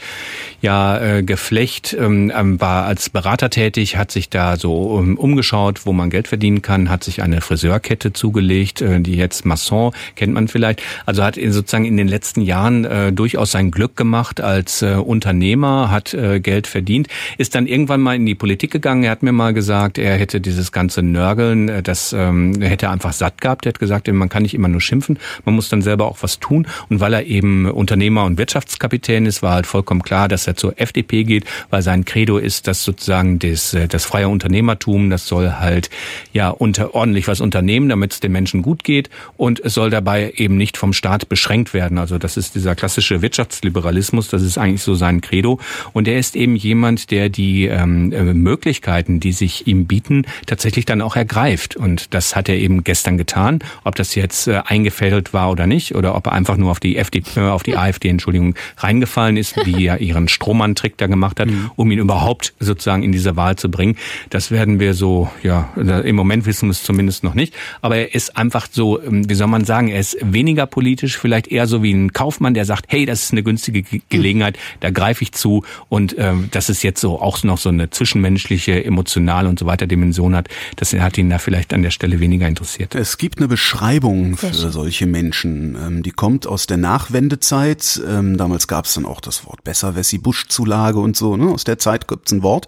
ja äh, Geflecht, ähm, ähm, war als Berater tätig, hat sich da so ähm, umgeschaut, wo man Geld verdienen kann, hat sich eine Friseurkette zugelegt, äh, die jetzt Masson kennt man vielleicht. Also hat sozusagen in den letzten Jahren äh, durchaus sein Glück gemacht als äh, Unternehmer, hat äh, Geld verdient, ist dann irgendwann mal in die Politik gegangen. Er hat mir mal gesagt, er hätte dieses ganze ganze Nörgeln, äh, das ähm, hätte er einfach satt gehabt. Er hat gesagt, man kann nicht immer nur schimpfen, man muss dann selber auch was tun. Und weil er eben Unternehmer und Wirtschaftskapitän ist, war halt vollkommen klar, dass er zur FDP geht, weil sein Credo ist, dass sozusagen das, äh, das freie Unternehmertum, das soll halt ja unter, ordentlich was unternehmen, damit es den Menschen gut geht und es soll dabei eben nicht vom Staat beschränkt werden. Also das ist dieser klassische Wirtschaftsliberalismus, das ist eigentlich so sein Credo. Und er ist eben jemand, der die ähm, äh, Möglichkeiten, die sich ihm bieten, tatsächlich dann auch ergreift. Und das hat er eben gestern getan. Ob das jetzt äh, eingefädelt war oder nicht, oder ob er einfach nur auf die FDP, äh, auf die (laughs) AfD, Entschuldigung, reingefallen ist, die ja ihren Strohmann-Trick da gemacht hat, mhm. um ihn überhaupt sozusagen in diese Wahl zu bringen. Das werden wir so, ja, im Moment wissen wir es zumindest noch nicht. Aber er ist einfach so, ähm, wie soll man sagen, er ist weniger politisch, vielleicht eher so wie ein Kaufmann, der sagt, hey, das ist eine günstige Gelegenheit, da greife ich zu. Und ähm, das ist jetzt so auch noch so eine zwischenmenschliche, emotionale und so weiter Dimension hat. Das hat ihn da vielleicht an der Stelle weniger interessiert. Es gibt eine Beschreibung für solche Menschen. Ähm, die kommt aus der Nachwendezeit. Ähm, damals gab es dann auch das Wort Besserwessi-Busch-Zulage und so. Ne? Aus der Zeit gibt es ein Wort.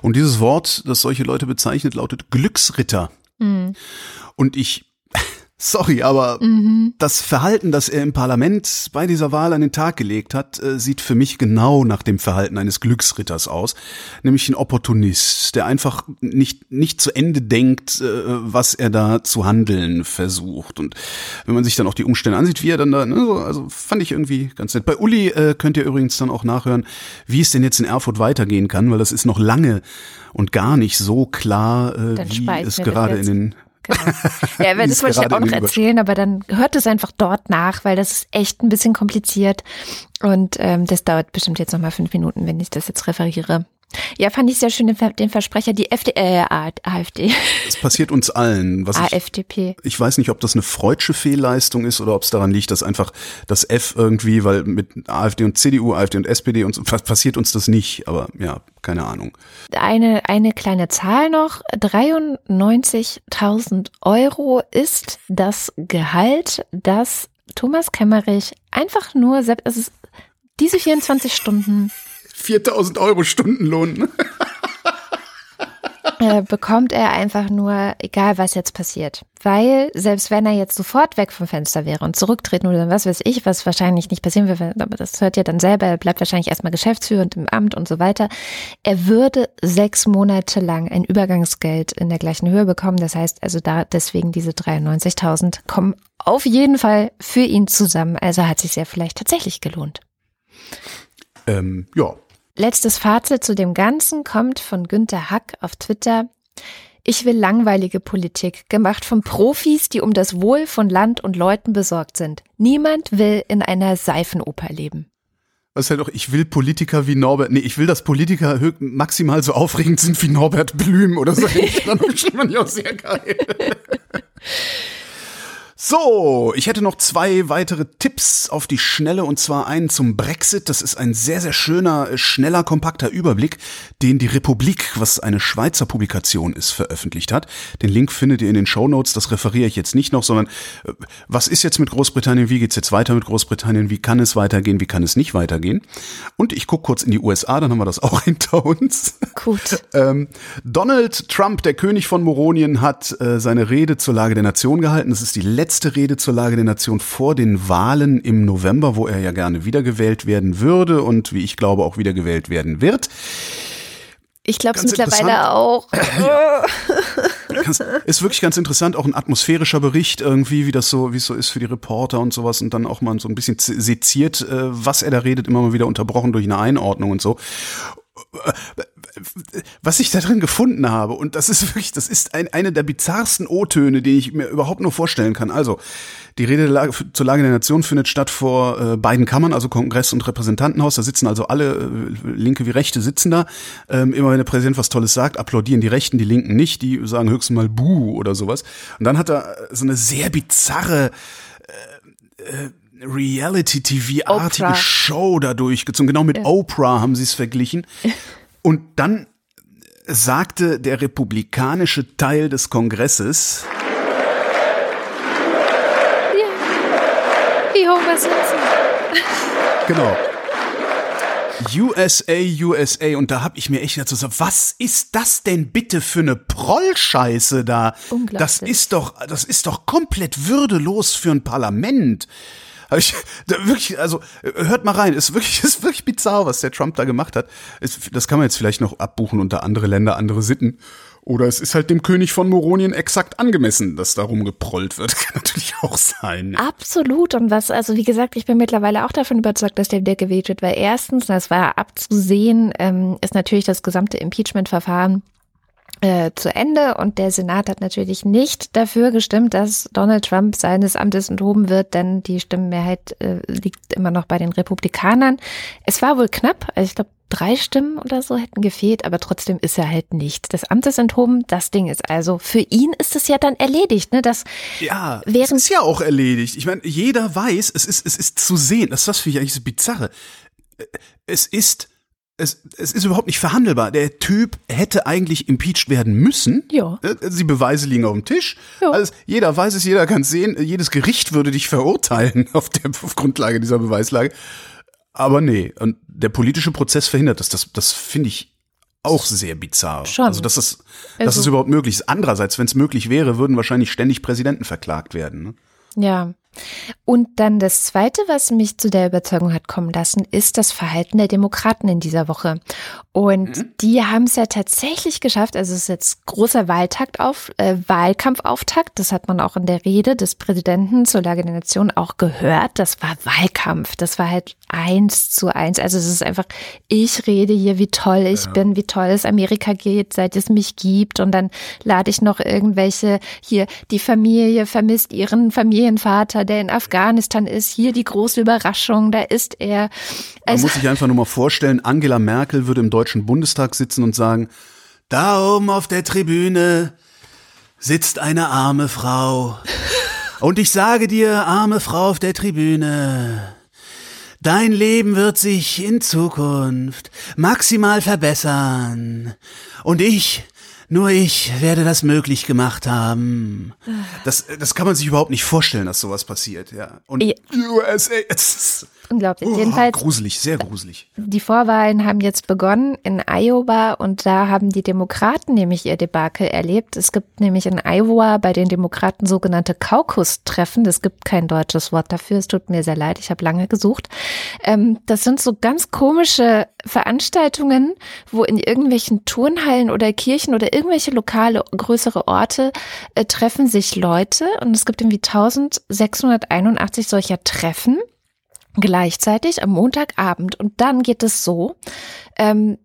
Und dieses Wort, das solche Leute bezeichnet, lautet Glücksritter. Mhm. Und ich Sorry, aber mhm. das Verhalten, das er im Parlament bei dieser Wahl an den Tag gelegt hat, äh, sieht für mich genau nach dem Verhalten eines Glücksritters aus, nämlich ein Opportunist, der einfach nicht nicht zu Ende denkt, äh, was er da zu handeln versucht. Und wenn man sich dann auch die Umstände ansieht, wie er dann da, ne, also fand ich irgendwie ganz nett. Bei Uli äh, könnt ihr übrigens dann auch nachhören, wie es denn jetzt in Erfurt weitergehen kann, weil das ist noch lange und gar nicht so klar, äh, wie es gerade in den Genau. Ja, (laughs) das wollte ich ja auch noch erzählen, aber dann hört es einfach dort nach, weil das ist echt ein bisschen kompliziert. Und ähm, das dauert bestimmt jetzt nochmal fünf Minuten, wenn ich das jetzt referiere. Ja, fand ich sehr schön den, Versprecher, die FD, äh, AfD. Es passiert uns allen. Was AfDP. Ich, ich weiß nicht, ob das eine freudsche Fehlleistung ist oder ob es daran liegt, dass einfach das F irgendwie, weil mit AfD und CDU, AfD und SPD und so, passiert uns das nicht. Aber ja, keine Ahnung. Eine, eine kleine Zahl noch. 93.000 Euro ist das Gehalt, das Thomas Kemmerich einfach nur, es ist diese 24 Stunden 4000 Euro Stundenlohn. (laughs) äh, bekommt er einfach nur, egal was jetzt passiert. Weil selbst wenn er jetzt sofort weg vom Fenster wäre und zurücktreten oder was weiß ich, was wahrscheinlich nicht passieren wird, aber das hört ja dann selber, er bleibt wahrscheinlich erstmal geschäftsführend im Amt und so weiter. Er würde sechs Monate lang ein Übergangsgeld in der gleichen Höhe bekommen. Das heißt also da deswegen diese 93.000 kommen auf jeden Fall für ihn zusammen. Also hat sich ja vielleicht tatsächlich gelohnt. Ähm, ja, Letztes Fazit zu dem Ganzen kommt von Günter Hack auf Twitter. Ich will langweilige Politik, gemacht von Profis, die um das Wohl von Land und Leuten besorgt sind. Niemand will in einer Seifenoper leben. Was halt auch, ich will Politiker wie Norbert, nee, ich will, dass Politiker maximal so aufregend sind wie Norbert Blüm oder so. (laughs) Dann schon man ja auch sehr geil. So, ich hätte noch zwei weitere Tipps auf die Schnelle und zwar einen zum Brexit. Das ist ein sehr, sehr schöner, schneller, kompakter Überblick, den die Republik, was eine Schweizer Publikation ist, veröffentlicht hat. Den Link findet ihr in den Show Notes. Das referiere ich jetzt nicht noch, sondern äh, was ist jetzt mit Großbritannien? Wie geht's jetzt weiter mit Großbritannien? Wie kann es weitergehen? Wie kann es nicht weitergehen? Und ich gucke kurz in die USA, dann haben wir das (laughs) auch hinter uns. Gut. (laughs) ähm, Donald Trump, der König von Moronien, hat äh, seine Rede zur Lage der Nation gehalten. Das ist die letzte letzte Rede zur Lage der Nation vor den Wahlen im November, wo er ja gerne wiedergewählt werden würde und wie ich glaube auch wiedergewählt werden wird. Ich glaube es mittlerweile auch. ja. ist wirklich ganz interessant, auch ein atmosphärischer Bericht irgendwie, wie das so, wie es so ist für die Reporter und sowas und dann auch mal so ein bisschen seziert, äh, was er da redet, immer mal wieder unterbrochen durch eine Einordnung und so was ich da drin gefunden habe, und das ist wirklich, das ist ein, eine der bizarrsten O-Töne, die ich mir überhaupt nur vorstellen kann. Also, die Rede zur Lage der Nation findet statt vor äh, beiden Kammern, also Kongress und Repräsentantenhaus. Da sitzen also alle, äh, Linke wie Rechte sitzen da. Ähm, immer wenn der Präsident was Tolles sagt, applaudieren die Rechten, die Linken nicht. Die sagen höchstens mal Buh oder sowas. Und dann hat er so eine sehr bizarre äh, äh, Reality-TV-artige Show da durchgezogen. Genau mit ja. Oprah haben sie es verglichen. (laughs) Und dann sagte der republikanische Teil des Kongresses. Ja. Wie Homer Simpson. Genau. USA, USA. Und da habe ich mir echt dazu gesagt, was ist das denn bitte für eine Prollscheiße da? Unglaublich. Das ist doch, das ist doch komplett würdelos für ein Parlament. Hab ich, wirklich, also hört mal rein, ist wirklich, (laughs) ist wirklich bizarr, was der Trump da gemacht hat. Ist, das kann man jetzt vielleicht noch abbuchen unter andere Länder, andere Sitten. Oder es ist halt dem König von Moronien exakt angemessen, dass darum geprollt wird. (laughs) Kann natürlich auch sein. Absolut. Und was, also wie gesagt, ich bin mittlerweile auch davon überzeugt, dass der Deck gewählt wird, weil erstens, das war abzusehen, ähm, ist natürlich das gesamte Impeachment-Verfahren äh, zu Ende und der Senat hat natürlich nicht dafür gestimmt, dass Donald Trump seines Amtes enthoben wird, denn die Stimmenmehrheit äh, liegt immer noch bei den Republikanern. Es war wohl knapp, also ich glaube drei Stimmen oder so hätten gefehlt, aber trotzdem ist er halt nicht des Amtes enthoben. Das Ding ist also für ihn ist es ja dann erledigt, ne? Das ja, während es ist ja auch erledigt. Ich meine, jeder weiß, es ist es ist zu sehen. Das ist was für mich eigentlich so bizarre. Es ist es, es ist überhaupt nicht verhandelbar. Der Typ hätte eigentlich impeached werden müssen. Ja. Äh, die Beweise liegen auf dem Tisch. Ja. Also jeder weiß es, jeder kann es sehen. Jedes Gericht würde dich verurteilen (laughs) auf der auf Grundlage dieser Beweislage. Aber nee, und der politische Prozess verhindert das. Das, das finde ich auch sehr bizarr. Schon. Also, dass das, dass also, es überhaupt möglich ist. Andererseits, wenn es möglich wäre, würden wahrscheinlich ständig Präsidenten verklagt werden. Ne? Ja. Und dann das Zweite, was mich zu der Überzeugung hat kommen lassen, ist das Verhalten der Demokraten in dieser Woche. Und mhm. die haben es ja tatsächlich geschafft, also es ist jetzt großer Wahltakt auf, äh, Wahlkampfauftakt, das hat man auch in der Rede des Präsidenten zur Lage der Nation auch gehört, das war Wahlkampf, das war halt eins zu eins, also es ist einfach, ich rede hier, wie toll ich ja. bin, wie toll es Amerika geht, seit es mich gibt und dann lade ich noch irgendwelche, hier, die Familie vermisst ihren Familienvater, der in Afghanistan ist, hier die große Überraschung, da ist er. Also, Man muss sich einfach nur mal vorstellen, Angela Merkel würde im Deutschen Bundestag sitzen und sagen, da oben auf der Tribüne sitzt eine arme Frau. Und ich sage dir, arme Frau auf der Tribüne, Dein Leben wird sich in Zukunft maximal verbessern. Und ich nur ich werde das möglich gemacht haben. Das, das kann man sich überhaupt nicht vorstellen, dass sowas passiert, ja. Und ja. USA, (laughs) Unglaublich. Oh, Jedenfalls. Gruselig, sehr gruselig. Die Vorwahlen haben jetzt begonnen in Iowa und da haben die Demokraten nämlich ihr Debakel erlebt. Es gibt nämlich in Iowa bei den Demokraten sogenannte Kaukustreffen. Es gibt kein deutsches Wort dafür. Es tut mir sehr leid. Ich habe lange gesucht. Ähm, das sind so ganz komische Veranstaltungen, wo in irgendwelchen Turnhallen oder Kirchen oder irgendwelche lokale größere Orte äh, treffen sich Leute und es gibt irgendwie 1681 solcher Treffen gleichzeitig am Montagabend. Und dann geht es so, ähm,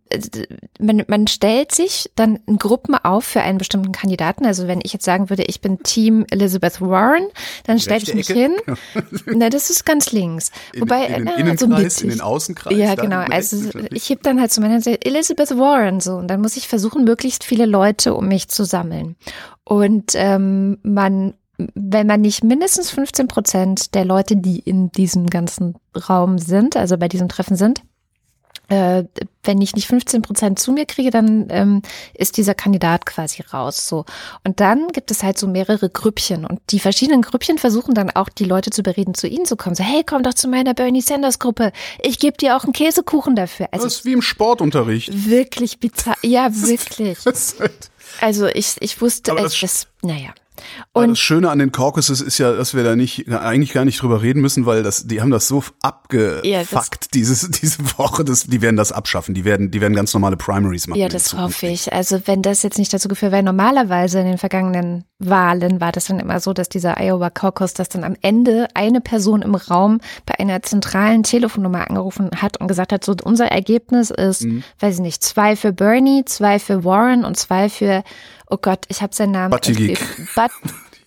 man, man stellt sich dann in Gruppen auf für einen bestimmten Kandidaten. Also wenn ich jetzt sagen würde, ich bin Team Elizabeth Warren, dann stelle ich mich Ecke? hin. (laughs) na, das ist ganz links. In, Wobei, in den na, Innenkreis, so in den Außenkreis. Ja, genau. Also ich heb dann halt zu meiner Seite Elizabeth Warren so und dann muss ich versuchen, möglichst viele Leute um mich zu sammeln. Und ähm, man wenn man nicht mindestens 15 Prozent der Leute, die in diesem ganzen Raum sind, also bei diesem Treffen sind, äh, wenn ich nicht 15 Prozent zu mir kriege, dann ähm, ist dieser Kandidat quasi raus. So und dann gibt es halt so mehrere Grüppchen und die verschiedenen Grüppchen versuchen dann auch die Leute zu bereden, zu ihnen zu kommen. So hey, komm doch zu meiner Bernie Sanders Gruppe. Ich gebe dir auch einen Käsekuchen dafür. Also das ist wie im Sportunterricht. Wirklich bizarr. Ja, (laughs) wirklich. Halt also ich ich wusste, es, das, naja. Aber Und das Schöne an den Caucuses ist ja, dass wir da nicht eigentlich gar nicht drüber reden müssen, weil das, die haben das so abgefuckt Ja, dieses (laughs) diese Woche, das, die werden das abschaffen. Die werden, die werden ganz normale Primaries machen. Ja, das hoffe ich. Also wenn das jetzt nicht dazu geführt, weil normalerweise in den vergangenen Wahlen war das dann immer so, dass dieser Iowa Caucus, dass dann am Ende eine Person im Raum bei einer zentralen Telefonnummer angerufen hat und gesagt hat, so unser Ergebnis ist, Mhm. weiß ich nicht, zwei für Bernie, zwei für Warren und zwei für, oh Gott, ich habe seinen Namen. Buttigieg.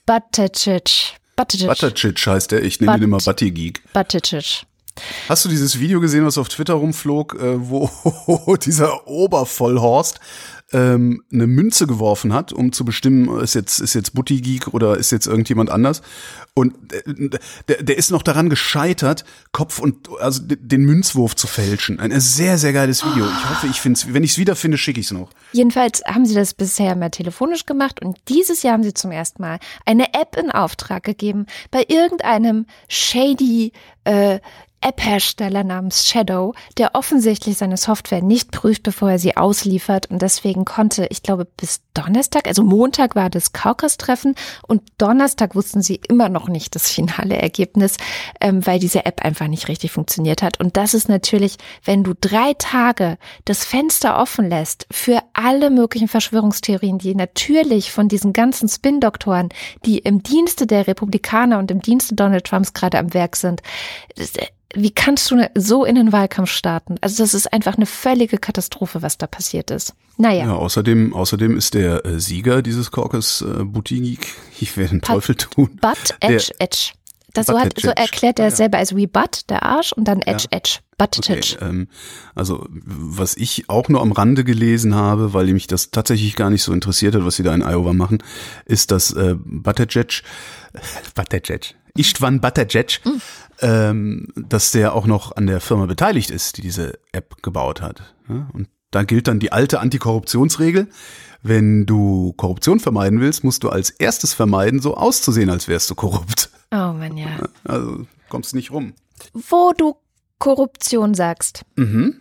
Buttigieg. Buttigieg heißt der, ich nenne den immer Butt- Butty Geek. Buttigieg. Hast du dieses Video gesehen, was auf Twitter rumflog, äh, wo (laughs) dieser Obervollhorst ähm, eine Münze geworfen hat, um zu bestimmen, ist jetzt ist jetzt Butty Geek oder ist jetzt irgendjemand anders? Und äh, der, der ist noch daran gescheitert, Kopf und also den Münzwurf zu fälschen. Ein sehr sehr geiles Video. Ich hoffe, ich finde es. Wenn ich es wiederfinde, schicke ich es noch. Jedenfalls haben sie das bisher mal telefonisch gemacht und dieses Jahr haben sie zum ersten Mal eine App in Auftrag gegeben bei irgendeinem shady äh, App-Hersteller namens Shadow, der offensichtlich seine Software nicht prüft, bevor er sie ausliefert und deswegen konnte, ich glaube, bis Donnerstag, also Montag war das Caucus-Treffen und Donnerstag wussten sie immer noch nicht das finale Ergebnis, ähm, weil diese App einfach nicht richtig funktioniert hat. Und das ist natürlich, wenn du drei Tage das Fenster offen lässt für alle möglichen Verschwörungstheorien, die natürlich von diesen ganzen Spin-Doktoren, die im Dienste der Republikaner und im Dienste Donald Trumps gerade am Werk sind, äh, wie kannst du ne- so in den Wahlkampf starten? Also das ist einfach eine völlige Katastrophe, was da passiert ist. Naja. Ja, außerdem, außerdem ist der äh, Sieger dieses Caucus äh, Geek, ich werde den Teufel tun. Butt, Der- Edge, Edge. Das so, hat, so erklärt er ja. selber als wie Butt, der Arsch, und dann Edge, Edge. Butt, Okay, Edge. ähm, also was ich auch nur am Rande gelesen habe, weil mich das tatsächlich gar nicht so interessiert hat, was sie da in Iowa machen, ist, dass äh, Buttigieg, (laughs) Buttigieg, Istvan Buttigieg, ähm, dass der auch noch an der Firma beteiligt ist, die diese App gebaut hat. Ja? Und da gilt dann die alte Antikorruptionsregel. Wenn du Korruption vermeiden willst, musst du als erstes vermeiden, so auszusehen, als wärst du korrupt. Oh Mann, ja. Also kommst nicht rum. Wo du Korruption sagst. Mhm.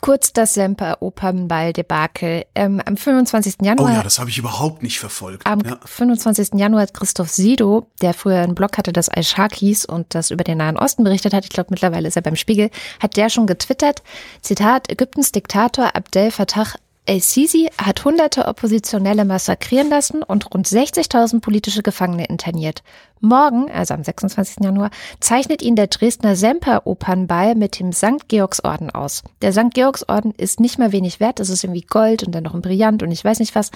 Kurz das Semper-Opernball-Debakel. Ähm, am 25. Oh Januar ja, das habe ich überhaupt nicht verfolgt. Am ja. 25. Januar hat Christoph Sido, der früher einen Blog hatte, das Al-Shaq hieß und das über den Nahen Osten berichtet hat, ich glaube mittlerweile ist er beim Spiegel, hat der schon getwittert, Zitat, Ägyptens Diktator Abdel Fattah El-Sisi hat hunderte Oppositionelle massakrieren lassen und rund 60.000 politische Gefangene interniert. Morgen, also am 26. Januar, zeichnet ihn der Dresdner Semper-Opernball mit dem St. Georgsorden aus. Der St. Georgsorden ist nicht mal wenig wert, das ist irgendwie Gold und dann noch ein Brillant und ich weiß nicht was.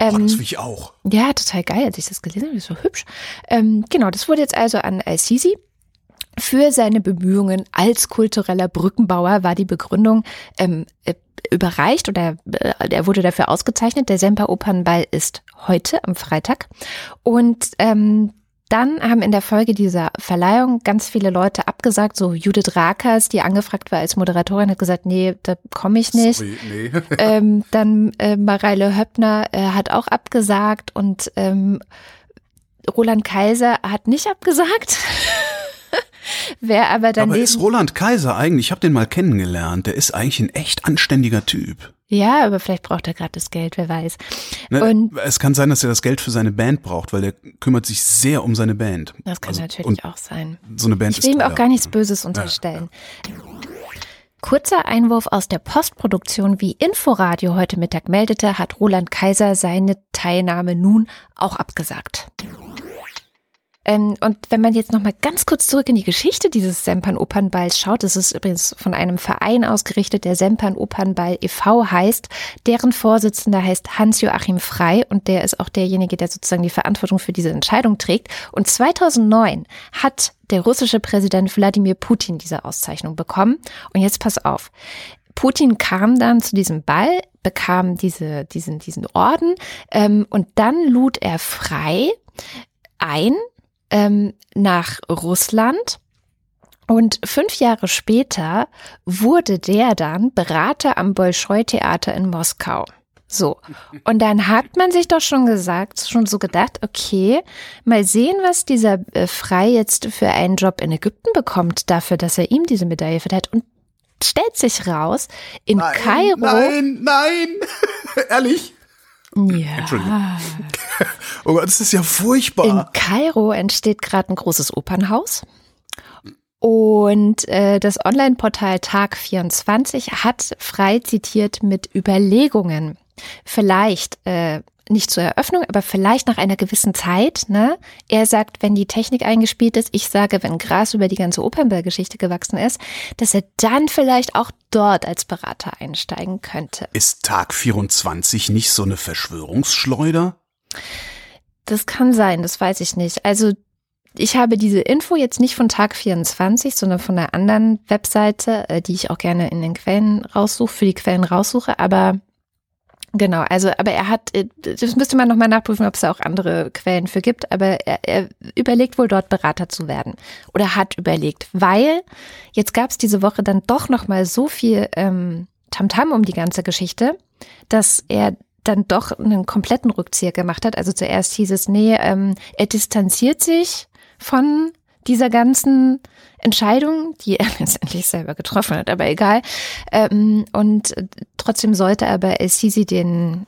Oh, Ähm, das will ich auch. ja, total geil, als ich das gelesen habe, das war hübsch. Ähm, genau, das wurde jetzt also an Al-Sisi. Für seine Bemühungen als kultureller Brückenbauer war die Begründung ähm, äh, überreicht oder äh, er wurde dafür ausgezeichnet. Der Semper Opernball ist heute am Freitag. Und ähm, dann haben in der Folge dieser Verleihung ganz viele Leute abgesagt, so Judith Rakers, die angefragt war als Moderatorin, hat gesagt, nee, da komme ich nicht. Sorry, nee. (laughs) Ähm, dann äh, Mareile Höppner äh, hat auch abgesagt und ähm, Roland Kaiser hat nicht abgesagt. Wer aber dann Aber ist Roland Kaiser eigentlich, ich habe den mal kennengelernt, der ist eigentlich ein echt anständiger Typ. ja, aber vielleicht braucht er gerade das Geld, wer weiß. Ne? Und- es kann sein, dass er das Geld für seine Band braucht, weil der kümmert sich sehr um seine Band. Das kann Also, natürlich auch sein. So eine Band Ich will ihm ist auch teuer. gar nichts Böses unterstellen. Kurzer Einwurf aus der Postproduktion. Wie Inforadio heute Mittag meldete, hat Roland Kaiser seine Teilnahme nun auch abgesagt. Ähm, und wenn man jetzt noch mal ganz kurz zurück in die Geschichte dieses Sempern Opernballs schaut, das ist übrigens von einem Verein ausgerichtet, der Sempern Opernball e.V. heißt. Deren Vorsitzender heißt Hans-Joachim Frei und der ist auch derjenige, der sozusagen die Verantwortung für diese Entscheidung trägt. Und 2009 hat der russische Präsident Wladimir Putin diese Auszeichnung bekommen. Und jetzt pass auf. Putin kam dann zu diesem Ball, bekam diese, diesen, diesen Orden ähm, und dann lud er frei ein ähm, nach Russland. Und fünf Jahre später wurde der dann Berater am Bolschoi-Theater in Moskau. So. Und dann hat man sich doch schon gesagt, schon so gedacht, okay, mal sehen, was dieser äh, Frei jetzt für einen Job in Ägypten bekommt, dafür, dass er ihm diese Medaille verteilt. Und stellt sich raus, in Nein, Kairo. Nein, nein, (laughs) ehrlich. Ja. Entschuldigung. (laughs) Oh Gott, das ist ja furchtbar. In Kairo entsteht gerade ein großes Opernhaus. Und äh, das Online-Portal Tag24 hat frei zitiert mit Überlegungen, vielleicht äh, nicht zur Eröffnung, aber vielleicht nach einer gewissen Zeit. Ne? Er sagt, wenn die Technik eingespielt ist, ich sage, wenn Gras über die ganze Opernballgeschichte gewachsen ist, dass er dann vielleicht auch dort als Berater einsteigen könnte. Ist Tag 24 nicht so eine Verschwörungsschleuder? Das kann sein, das weiß ich nicht. Also ich habe diese Info jetzt nicht von Tag 24, sondern von einer anderen Webseite, äh, die ich auch gerne in den Quellen raussuche, für die Quellen raussuche, aber Genau, also aber er hat, äh, das müsste man nochmal nachprüfen, ob es da auch andere Quellen für gibt, aber er, er überlegt wohl dort Berater zu werden oder hat überlegt, weil jetzt gab es diese Woche dann doch nochmal so viel ähm, Tamtam um die ganze Geschichte, dass er dann doch einen kompletten Rückzieher gemacht hat. Also zuerst hieß es, nee, ähm, er distanziert sich von dieser ganzen Entscheidung, die er (laughs) letztendlich selber getroffen hat, aber egal. Ähm, und trotzdem sollte aber El-Sisi den,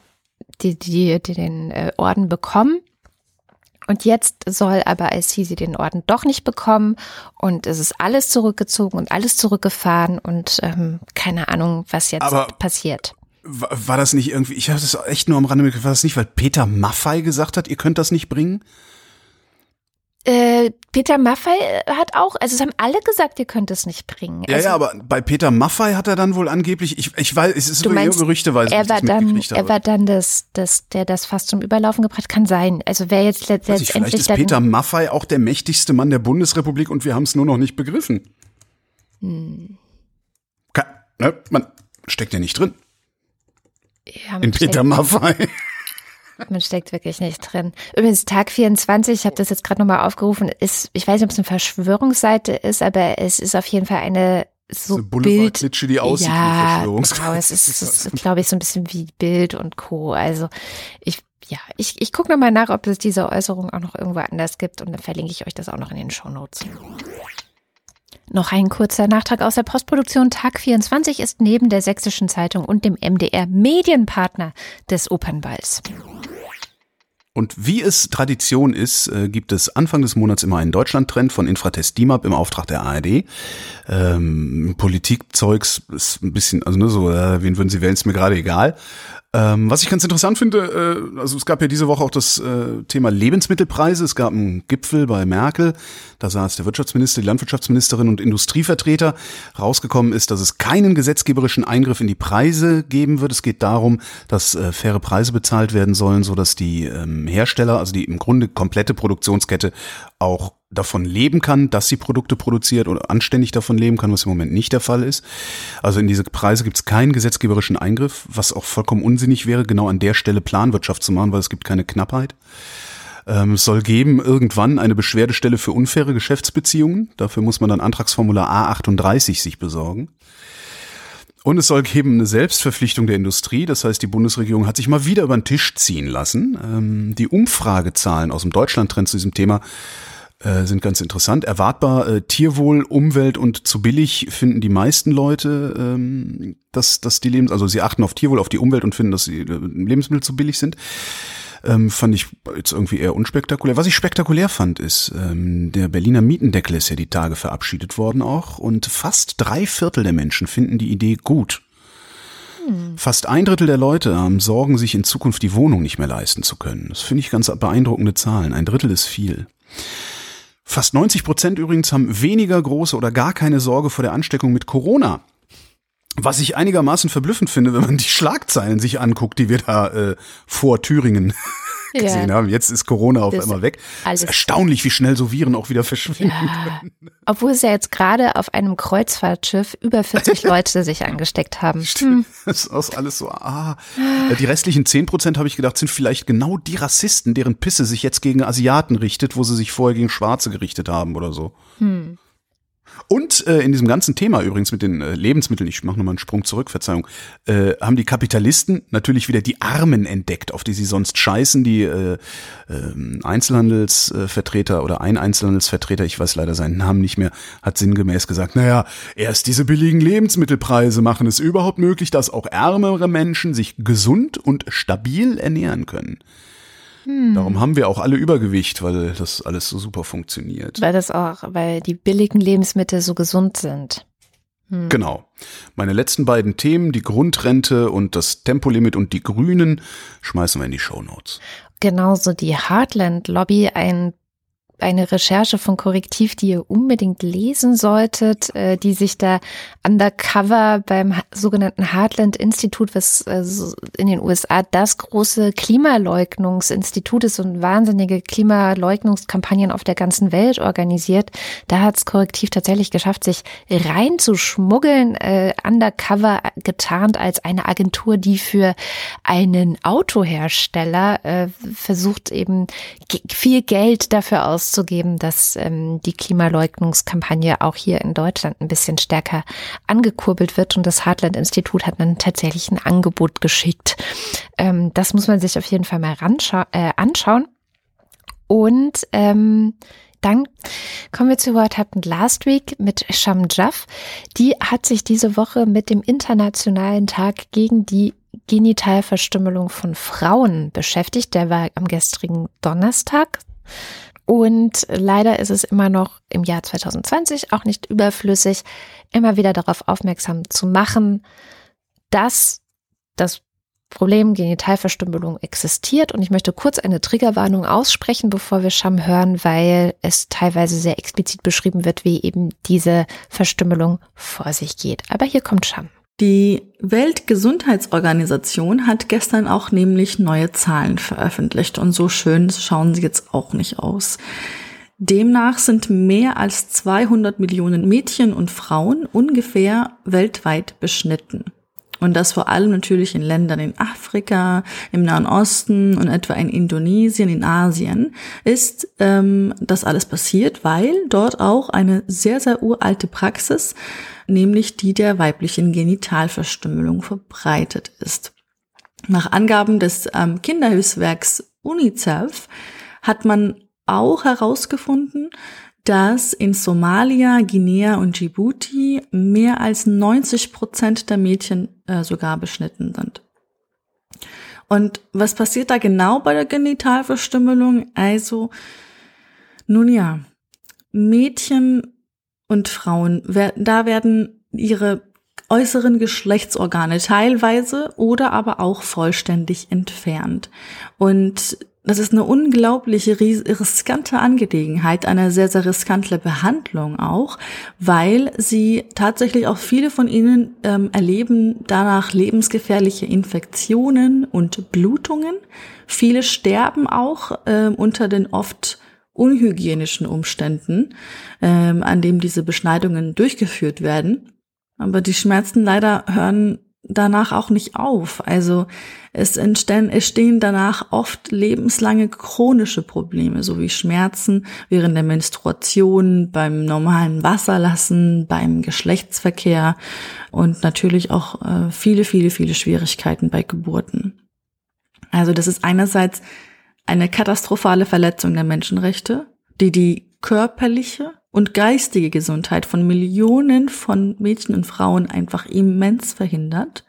die, die, die, den äh, Orden bekommen. Und jetzt soll aber El-Sisi den Orden doch nicht bekommen und es ist alles zurückgezogen und alles zurückgefahren und ähm, keine Ahnung, was jetzt aber passiert. War das nicht irgendwie, ich hatte es echt nur am Rande mitgekriegt, war das nicht, weil Peter Maffei gesagt hat, ihr könnt das nicht bringen? Äh, Peter Maffei hat auch, also es haben alle gesagt, ihr könnt es nicht bringen. Ja, also, ja, aber bei Peter Maffei hat er dann wohl angeblich, ich, ich weiß, es ist du meinst, gerüchteweise. Er war dann, er war dann das, das, der das fast zum Überlaufen gebracht, kann sein. Also wer jetzt letztendlich. Vielleicht ist Peter Maffei auch der mächtigste Mann der Bundesrepublik und wir haben es nur noch nicht begriffen. Hm. Kann, ne, man steckt ja nicht drin. Ja, In Peter Maffei. (laughs) Man steckt wirklich nicht drin. Übrigens, Tag 24, ich habe das jetzt gerade nochmal aufgerufen, ist, ich weiß nicht, ob es eine Verschwörungsseite ist, aber es ist auf jeden Fall eine so eine Bild, die aussieht ja, wie genau, es ist, (laughs) ist glaube ich, so ein bisschen wie Bild und Co. Also ich, ja, ich, ich gucke nochmal nach, ob es diese Äußerung auch noch irgendwo anders gibt und dann verlinke ich euch das auch noch in den Show Notes. Noch ein kurzer Nachtrag aus der Postproduktion. Tag 24 ist neben der Sächsischen Zeitung und dem MDR Medienpartner des Opernballs. Und wie es Tradition ist, äh, gibt es Anfang des Monats immer einen Deutschland-Trend von Infratest DIMAP im Auftrag der ARD. Ähm, Politikzeugs ist ein bisschen, also nur so, äh, wen würden Sie wählen, ist mir gerade egal. Ähm, was ich ganz interessant finde, äh, also es gab ja diese Woche auch das äh, Thema Lebensmittelpreise. Es gab einen Gipfel bei Merkel. Da saß der Wirtschaftsminister, die Landwirtschaftsministerin und Industrievertreter. Rausgekommen ist, dass es keinen gesetzgeberischen Eingriff in die Preise geben wird. Es geht darum, dass äh, faire Preise bezahlt werden sollen, so dass die ähm, Hersteller, also die im Grunde komplette Produktionskette auch davon leben kann, dass sie Produkte produziert oder anständig davon leben kann, was im Moment nicht der Fall ist. Also in diese Preise gibt es keinen gesetzgeberischen Eingriff, was auch vollkommen unsinnig wäre, genau an der Stelle Planwirtschaft zu machen, weil es gibt keine Knappheit. Ähm, es soll geben irgendwann eine Beschwerdestelle für unfaire Geschäftsbeziehungen. Dafür muss man dann Antragsformular A38 sich besorgen. Und es soll geben eine Selbstverpflichtung der Industrie. Das heißt, die Bundesregierung hat sich mal wieder über den Tisch ziehen lassen. Ähm, die Umfragezahlen aus dem Deutschland-Trend zu diesem Thema äh, sind ganz interessant. Erwartbar äh, Tierwohl, Umwelt und zu billig finden die meisten Leute, ähm, dass, dass die Lebens, also sie achten auf Tierwohl, auf die Umwelt und finden, dass die äh, Lebensmittel zu billig sind. Ähm, fand ich jetzt irgendwie eher unspektakulär. Was ich spektakulär fand, ist, ähm, der Berliner Mietendeckel ist ja die Tage verabschiedet worden auch und fast drei Viertel der Menschen finden die Idee gut. Hm. Fast ein Drittel der Leute haben Sorgen, sich in Zukunft die Wohnung nicht mehr leisten zu können. Das finde ich ganz beeindruckende Zahlen. Ein Drittel ist viel. Fast 90 Prozent übrigens haben weniger große oder gar keine Sorge vor der Ansteckung mit Corona. Was ich einigermaßen verblüffend finde, wenn man die Schlagzeilen sich anguckt, die wir da äh, vor Thüringen gesehen ja. haben. Jetzt ist Corona auf das einmal weg. Es ist erstaunlich, wie schnell so Viren auch wieder verschwinden. Ja. Obwohl es ja jetzt gerade auf einem Kreuzfahrtschiff über 40 (laughs) Leute sich angesteckt haben. Stimmt. Hm. Das ist alles so, ah. Äh, die restlichen 10 Prozent, habe ich gedacht, sind vielleicht genau die Rassisten, deren Pisse sich jetzt gegen Asiaten richtet, wo sie sich vorher gegen Schwarze gerichtet haben oder so. Hm. Und äh, in diesem ganzen Thema übrigens mit den äh, Lebensmitteln, ich mache nochmal einen Sprung zurück, Verzeihung, äh, haben die Kapitalisten natürlich wieder die Armen entdeckt, auf die sie sonst scheißen. Die äh, äh, Einzelhandelsvertreter oder ein Einzelhandelsvertreter, ich weiß leider seinen Namen nicht mehr, hat sinngemäß gesagt, naja, erst diese billigen Lebensmittelpreise machen es überhaupt möglich, dass auch ärmere Menschen sich gesund und stabil ernähren können. Hm. Darum haben wir auch alle Übergewicht, weil das alles so super funktioniert. Weil das auch, weil die billigen Lebensmittel so gesund sind. Hm. Genau. Meine letzten beiden Themen, die Grundrente und das Tempolimit und die Grünen, schmeißen wir in die Show Notes. Genauso die Heartland Lobby, ein eine Recherche von Korrektiv, die ihr unbedingt lesen solltet, äh, die sich da undercover beim sogenannten Heartland Institut, was äh, in den USA das große Klimaleugnungsinstitut ist und wahnsinnige Klimaleugnungskampagnen auf der ganzen Welt organisiert, da hat es Korrektiv tatsächlich geschafft, sich reinzuschmuggeln, äh, undercover getarnt als eine Agentur, die für einen Autohersteller äh, versucht eben viel Geld dafür aus auszugeben, dass ähm, die Klimaleugnungskampagne auch hier in Deutschland ein bisschen stärker angekurbelt wird. Und das Heartland-Institut hat dann tatsächlich ein Angebot geschickt. Ähm, das muss man sich auf jeden Fall mal äh, anschauen. Und ähm, dann kommen wir zu What Happened Last Week mit Sham Jaff. Die hat sich diese Woche mit dem Internationalen Tag gegen die Genitalverstümmelung von Frauen beschäftigt. Der war am gestrigen Donnerstag. Und leider ist es immer noch im Jahr 2020 auch nicht überflüssig, immer wieder darauf aufmerksam zu machen, dass das Problem Genitalverstümmelung existiert. Und ich möchte kurz eine Triggerwarnung aussprechen, bevor wir Scham hören, weil es teilweise sehr explizit beschrieben wird, wie eben diese Verstümmelung vor sich geht. Aber hier kommt Scham. Die Weltgesundheitsorganisation hat gestern auch nämlich neue Zahlen veröffentlicht und so schön schauen sie jetzt auch nicht aus. Demnach sind mehr als 200 Millionen Mädchen und Frauen ungefähr weltweit beschnitten. Und das vor allem natürlich in Ländern in Afrika, im Nahen Osten und etwa in Indonesien, in Asien, ist ähm, das alles passiert, weil dort auch eine sehr, sehr uralte Praxis nämlich die der weiblichen Genitalverstümmelung verbreitet ist. Nach Angaben des ähm, Kinderhilfswerks UNICEF hat man auch herausgefunden, dass in Somalia, Guinea und Djibouti mehr als 90 Prozent der Mädchen äh, sogar beschnitten sind. Und was passiert da genau bei der Genitalverstümmelung? Also, nun ja, Mädchen und Frauen, da werden ihre äußeren Geschlechtsorgane teilweise oder aber auch vollständig entfernt. Und das ist eine unglaubliche riskante Angelegenheit, eine sehr, sehr riskante Behandlung auch, weil sie tatsächlich auch viele von ihnen ähm, erleben danach lebensgefährliche Infektionen und Blutungen. Viele sterben auch äh, unter den oft unhygienischen Umständen, ähm, an dem diese Beschneidungen durchgeführt werden. Aber die Schmerzen leider hören danach auch nicht auf. Also es entstehen, entstehen danach oft lebenslange chronische Probleme, so wie Schmerzen während der Menstruation, beim normalen Wasserlassen, beim Geschlechtsverkehr und natürlich auch äh, viele, viele, viele Schwierigkeiten bei Geburten. Also das ist einerseits eine katastrophale Verletzung der Menschenrechte, die die körperliche und geistige Gesundheit von Millionen von Mädchen und Frauen einfach immens verhindert.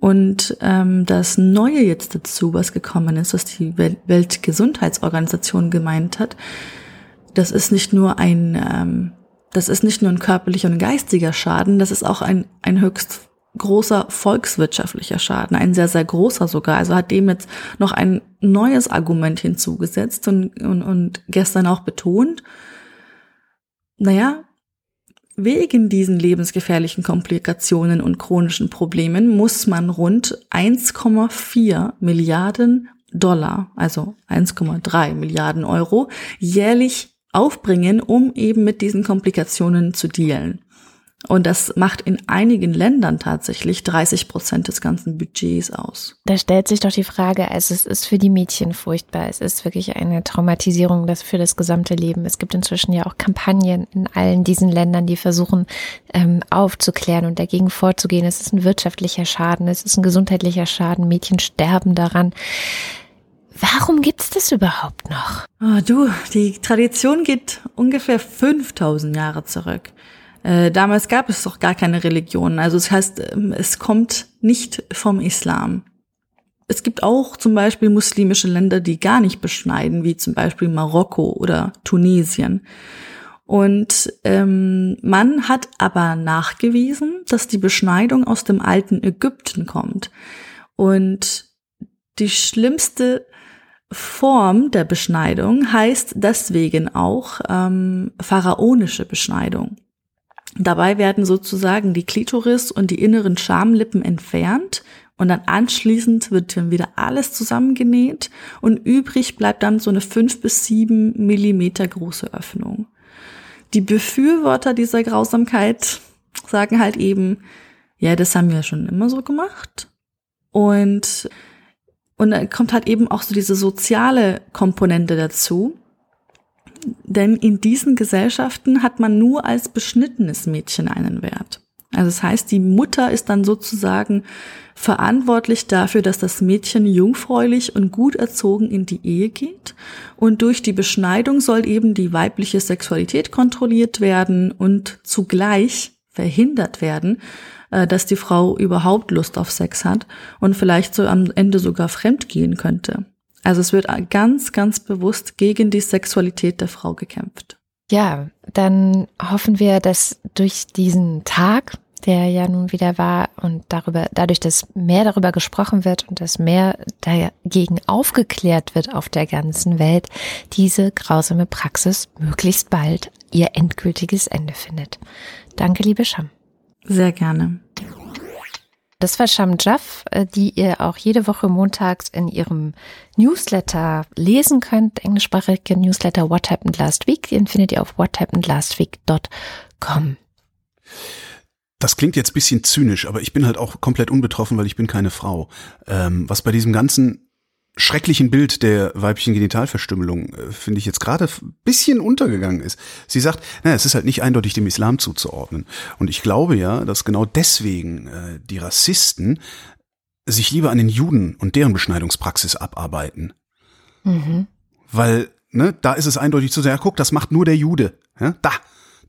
Und ähm, das Neue jetzt dazu, was gekommen ist, was die Weltgesundheitsorganisation gemeint hat, das ist nicht nur ein, ähm, das ist nicht nur ein körperlicher und geistiger Schaden, das ist auch ein, ein höchst großer volkswirtschaftlicher Schaden, ein sehr, sehr großer sogar. Also hat dem jetzt noch ein neues Argument hinzugesetzt und, und, und gestern auch betont, naja, wegen diesen lebensgefährlichen Komplikationen und chronischen Problemen muss man rund 1,4 Milliarden Dollar, also 1,3 Milliarden Euro, jährlich aufbringen, um eben mit diesen Komplikationen zu dealen. Und das macht in einigen Ländern tatsächlich 30 Prozent des ganzen Budgets aus. Da stellt sich doch die Frage, also es ist für die Mädchen furchtbar. Es ist wirklich eine Traumatisierung das für das gesamte Leben. Es gibt inzwischen ja auch Kampagnen in allen diesen Ländern, die versuchen ähm, aufzuklären und dagegen vorzugehen. Es ist ein wirtschaftlicher Schaden, es ist ein gesundheitlicher Schaden. Mädchen sterben daran. Warum gibt's das überhaupt noch? Oh, du, die Tradition geht ungefähr 5000 Jahre zurück. Äh, damals gab es doch gar keine Religion. Also das heißt, ähm, es kommt nicht vom Islam. es gibt auch zum Beispiel muslimische Länder, die gar nicht beschneiden, wie zum Beispiel Marokko oder Tunesien. Und ähm, man hat aber nachgewiesen, dass die Beschneidung aus dem alten Ägypten kommt. Und die schlimmste Form der Beschneidung heißt deswegen auch ähm, pharaonische Beschneidung. Dabei werden sozusagen die Klitoris und die inneren Schamlippen entfernt und dann anschließend wird dann wieder alles zusammengenäht und übrig bleibt dann so eine fünf bis sieben Millimeter große Öffnung. Die Befürworter dieser Grausamkeit sagen halt eben, ja, das haben wir schon immer so gemacht. Und, und dann kommt halt eben auch so diese soziale Komponente dazu. Denn in diesen Gesellschaften hat man nur als beschnittenes Mädchen einen Wert. Also das heißt, die Mutter ist dann sozusagen verantwortlich dafür, dass das Mädchen jungfräulich und gut erzogen in die Ehe geht. Und durch die Beschneidung soll eben die weibliche Sexualität kontrolliert werden und zugleich verhindert werden, äh, dass die Frau überhaupt Lust auf Sex hat und vielleicht so am Ende sogar fremd gehen könnte. Also es wird ganz, ganz bewusst gegen die Sexualität der Frau gekämpft. Ja, dann hoffen wir, dass durch diesen Tag, der ja nun wieder war und darüber, dadurch, dass mehr darüber gesprochen wird und dass mehr dagegen aufgeklärt wird auf der ganzen Welt, diese grausame Praxis möglichst bald ihr endgültiges Ende findet. Danke, liebe Scham. Sehr gerne. Das war Sham Jaff, äh, die ihr auch jede Woche montags in ihrem Newsletter lesen könnt. Englischsprachige Newsletter What Happened Last Week. Den findet ihr auf whathappenedlastweek.com. Das klingt jetzt bisschen zynisch, aber ich bin halt auch komplett unbetroffen, weil ich bin keine Frau. Ähm, was bei diesem ganzen schrecklichen Bild der weiblichen Genitalverstümmelung, äh, finde ich jetzt gerade bisschen untergegangen ist. Sie sagt, naja, es ist halt nicht eindeutig dem Islam zuzuordnen. Und ich glaube ja, dass genau deswegen äh, die Rassisten sich lieber an den Juden und deren Beschneidungspraxis abarbeiten. Mhm. Weil, ne, da ist es eindeutig zu sagen, ja, guck, das macht nur der Jude. Ja, da,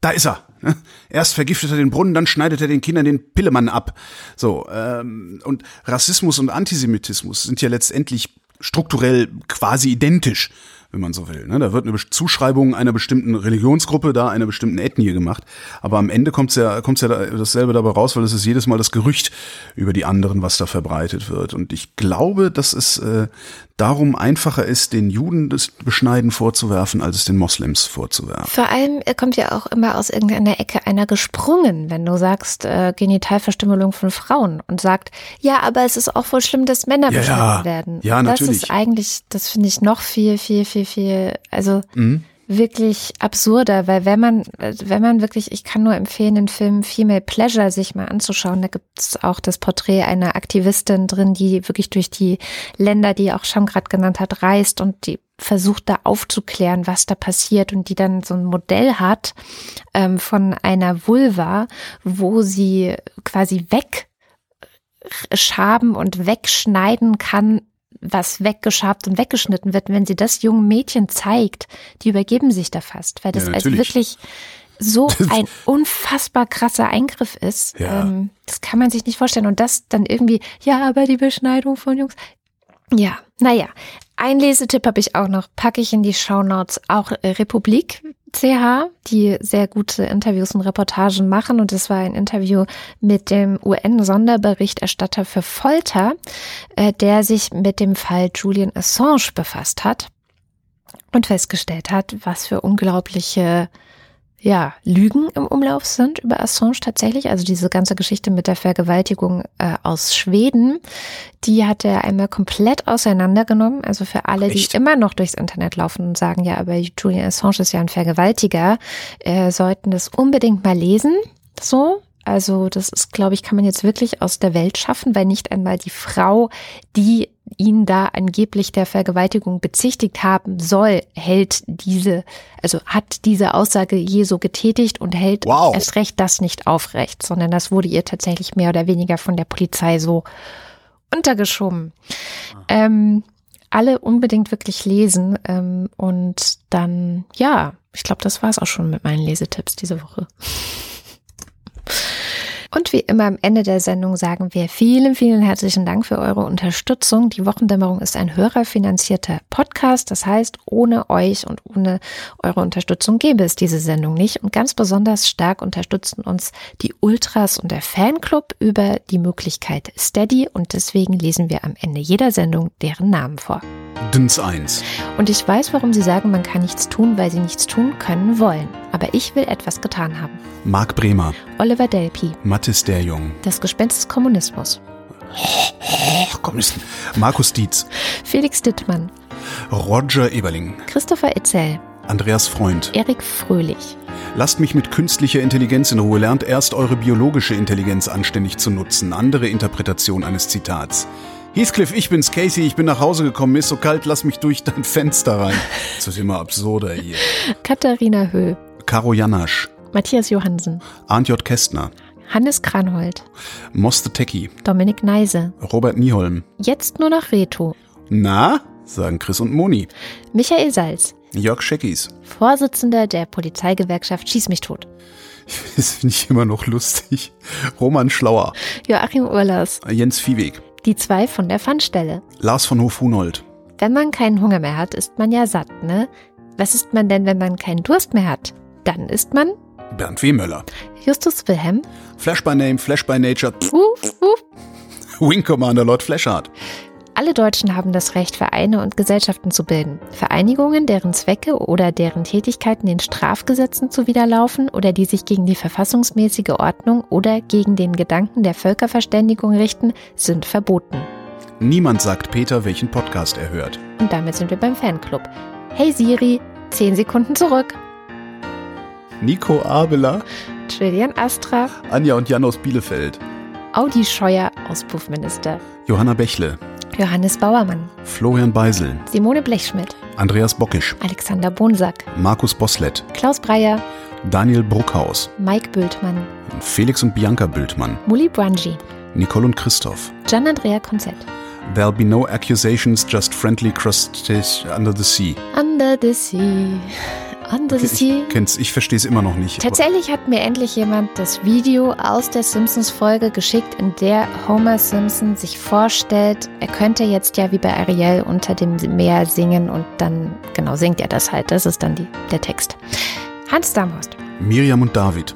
da ist er. Ne? Erst vergiftet er den Brunnen, dann schneidet er den Kindern den Pillemann ab. So, ähm, und Rassismus und Antisemitismus sind ja letztendlich strukturell quasi identisch wenn man so will. Ne? Da wird eine Zuschreibung einer bestimmten Religionsgruppe, da einer bestimmten Ethnie gemacht. Aber am Ende kommt ja, kommt's ja dasselbe dabei raus, weil es ist jedes Mal das Gerücht über die anderen, was da verbreitet wird. Und ich glaube, dass es äh, darum einfacher ist, den Juden das Beschneiden vorzuwerfen, als es den Moslems vorzuwerfen. Vor allem kommt ja auch immer aus irgendeiner Ecke einer gesprungen, wenn du sagst, äh, Genitalverstümmelung von Frauen und sagt, ja, aber es ist auch wohl schlimm, dass Männer ja, beschnitten ja. werden. Ja, natürlich. Das ist eigentlich, das finde ich noch viel, viel, viel, viel, also mhm. wirklich absurder, weil wenn man, wenn man wirklich, ich kann nur empfehlen, den Film Female Pleasure sich mal anzuschauen, da gibt es auch das Porträt einer Aktivistin drin, die wirklich durch die Länder, die auch Sham gerade genannt hat, reist und die versucht da aufzuklären, was da passiert und die dann so ein Modell hat ähm, von einer Vulva, wo sie quasi wegschaben und wegschneiden kann, was weggeschabt und weggeschnitten wird, wenn sie das jungen Mädchen zeigt, die übergeben sich da fast, weil das ja, also wirklich so (laughs) ein unfassbar krasser Eingriff ist. Ja. Ähm, das kann man sich nicht vorstellen. Und das dann irgendwie, ja, aber die Beschneidung von Jungs. Ja, naja. Ein Lesetipp habe ich auch noch, packe ich in die Shownotes. Auch Republik CH, die sehr gute Interviews und Reportagen machen. Und es war ein Interview mit dem UN-Sonderberichterstatter für Folter, äh, der sich mit dem Fall Julian Assange befasst hat und festgestellt hat, was für unglaubliche ja, Lügen im Umlauf sind über Assange tatsächlich. Also diese ganze Geschichte mit der Vergewaltigung äh, aus Schweden, die hat er einmal komplett auseinandergenommen. Also für alle, Echt? die immer noch durchs Internet laufen und sagen, ja, aber Julian Assange ist ja ein Vergewaltiger, äh, sollten das unbedingt mal lesen. So, also das ist, glaube ich, kann man jetzt wirklich aus der Welt schaffen, weil nicht einmal die Frau, die ihn da angeblich der Vergewaltigung bezichtigt haben soll, hält diese, also hat diese Aussage je so getätigt und hält wow. erst recht das nicht aufrecht, sondern das wurde ihr tatsächlich mehr oder weniger von der Polizei so untergeschoben. Ähm, alle unbedingt wirklich lesen ähm, und dann, ja, ich glaube, das war es auch schon mit meinen Lesetipps diese Woche. (laughs) Und wie immer am Ende der Sendung sagen wir vielen, vielen herzlichen Dank für eure Unterstützung. Die Wochendämmerung ist ein hörerfinanzierter Podcast. Das heißt, ohne euch und ohne eure Unterstützung gäbe es diese Sendung nicht. Und ganz besonders stark unterstützen uns die Ultras und der Fanclub über die Möglichkeit Steady. Und deswegen lesen wir am Ende jeder Sendung deren Namen vor. Dins 1. Und ich weiß, warum Sie sagen, man kann nichts tun, weil Sie nichts tun können wollen. Aber ich will etwas getan haben. Marc Bremer. Oliver Delpi. Mathis der Jung. Das Gespenst des Kommunismus. Kommunisten. Markus Dietz. Felix Dittmann. Roger Eberling. Christopher Itzel. Andreas Freund. Erik Fröhlich. Lasst mich mit künstlicher Intelligenz in Ruhe. Lernt erst eure biologische Intelligenz anständig zu nutzen. Andere Interpretation eines Zitats. Heathcliff, ich bin's, Casey, ich bin nach Hause gekommen, mir ist so kalt, lass mich durch dein Fenster rein. Das wird immer absurder hier. Katharina Höh. Karo Janasch. Matthias Johansen. Arndt J. Kästner. Hannes Kranhold. Moste Tecki. Dominik Neise. Robert Nieholm. Jetzt nur noch Reto. Na? sagen Chris und Moni. Michael Salz. Jörg Scheckis. Vorsitzender der Polizeigewerkschaft Schieß mich tot. (laughs) Das finde ich immer noch lustig. Roman Schlauer. Joachim Urlas. Jens Viehweg. Die zwei von der Pfannstelle. Lars von Hof-Hunold. Wenn man keinen Hunger mehr hat, ist man ja satt, ne? Was ist man denn, wenn man keinen Durst mehr hat? Dann ist man Bernd W. Möller. Justus Wilhelm. Flash by Name, Flash by Nature. Wuff, wuff. Wing Commander Lord Flashheart. Alle Deutschen haben das Recht, Vereine und Gesellschaften zu bilden. Vereinigungen, deren Zwecke oder deren Tätigkeiten den Strafgesetzen zuwiderlaufen oder die sich gegen die verfassungsmäßige Ordnung oder gegen den Gedanken der Völkerverständigung richten, sind verboten. Niemand sagt Peter, welchen Podcast er hört. Und damit sind wir beim Fanclub. Hey Siri, 10 Sekunden zurück. Nico Abela, Trillian Astra, Anja und Jan aus Bielefeld, Audi Scheuer, Auspuffminister. Johanna Bächle, Johannes Bauermann, Florian Beisel, Simone Blechschmidt, Andreas Bockisch, Alexander Bonsack, Markus Boslett, Klaus Breyer, Daniel Bruckhaus, Mike Bültmann, Felix und Bianca Bültmann, Muli Brangi, Nicole und Christoph. Gian-Andrea Konzett. There'll be no accusations, just friendly crustaceans under the sea. Under the Sea. The Sea. Ich kenn's, ich verstehe es immer noch nicht. Tatsächlich hat mir endlich jemand das Video aus der Simpsons-Folge geschickt, in der Homer Simpson sich vorstellt, er könnte jetzt ja wie bei Ariel unter dem Meer singen und dann, genau, singt er das halt. Das ist dann die, der Text. Hans Damhorst. Miriam und David.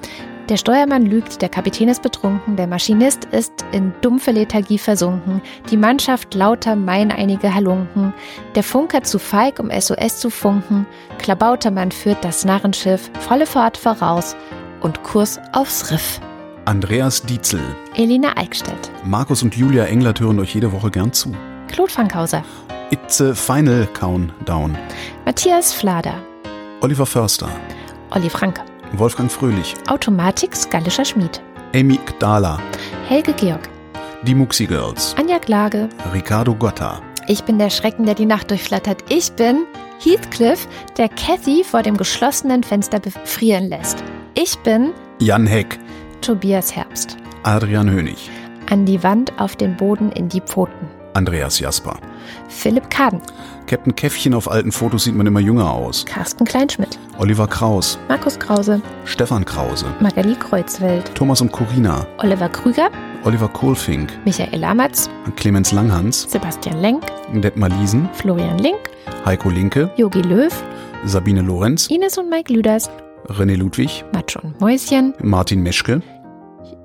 Der Steuermann lügt, der Kapitän ist betrunken, der Maschinist ist in dumpfe Lethargie versunken, die Mannschaft lauter meineinige Halunken, der Funker zu feig, um SOS zu funken, Klabautermann führt das Narrenschiff volle Fahrt voraus und Kurs aufs Riff. Andreas Dietzel. Elina Eickstedt, Markus und Julia Englert hören euch jede Woche gern zu. Claude Fankhauser, It's a Final Countdown. Matthias Flader, Oliver Förster. Olli Franke, Wolfgang Fröhlich. Automatix Gallischer Schmied, Amy Gdala. Helge Georg, Die Muxi Girls. Anja Klage, Ricardo Gotta. Ich bin der Schrecken, der die Nacht durchflattert. Ich bin Heathcliff, der Cathy vor dem geschlossenen Fenster befrieren lässt. Ich bin Jan Heck. Tobias Herbst. Adrian Hönig. An die Wand, auf den Boden, in die Pfoten. Andreas Jasper. Philipp Kaden, Captain Käffchen auf alten Fotos sieht man immer jünger aus. Carsten Kleinschmidt, Oliver Kraus. Markus Krause, Stefan Krause. Magali Kreuzfeld, Thomas und Corina. Oliver Krüger, Oliver Kohlfink. Michael Amatz, Clemens Langhans. Sebastian Lenk, Detmar Liesen. Florian Link, Heiko Linke. Yogi Löw, Sabine Lorenz. Ines und Mike Lüders, René Ludwig. Matsch und Mäuschen, Martin Meschke.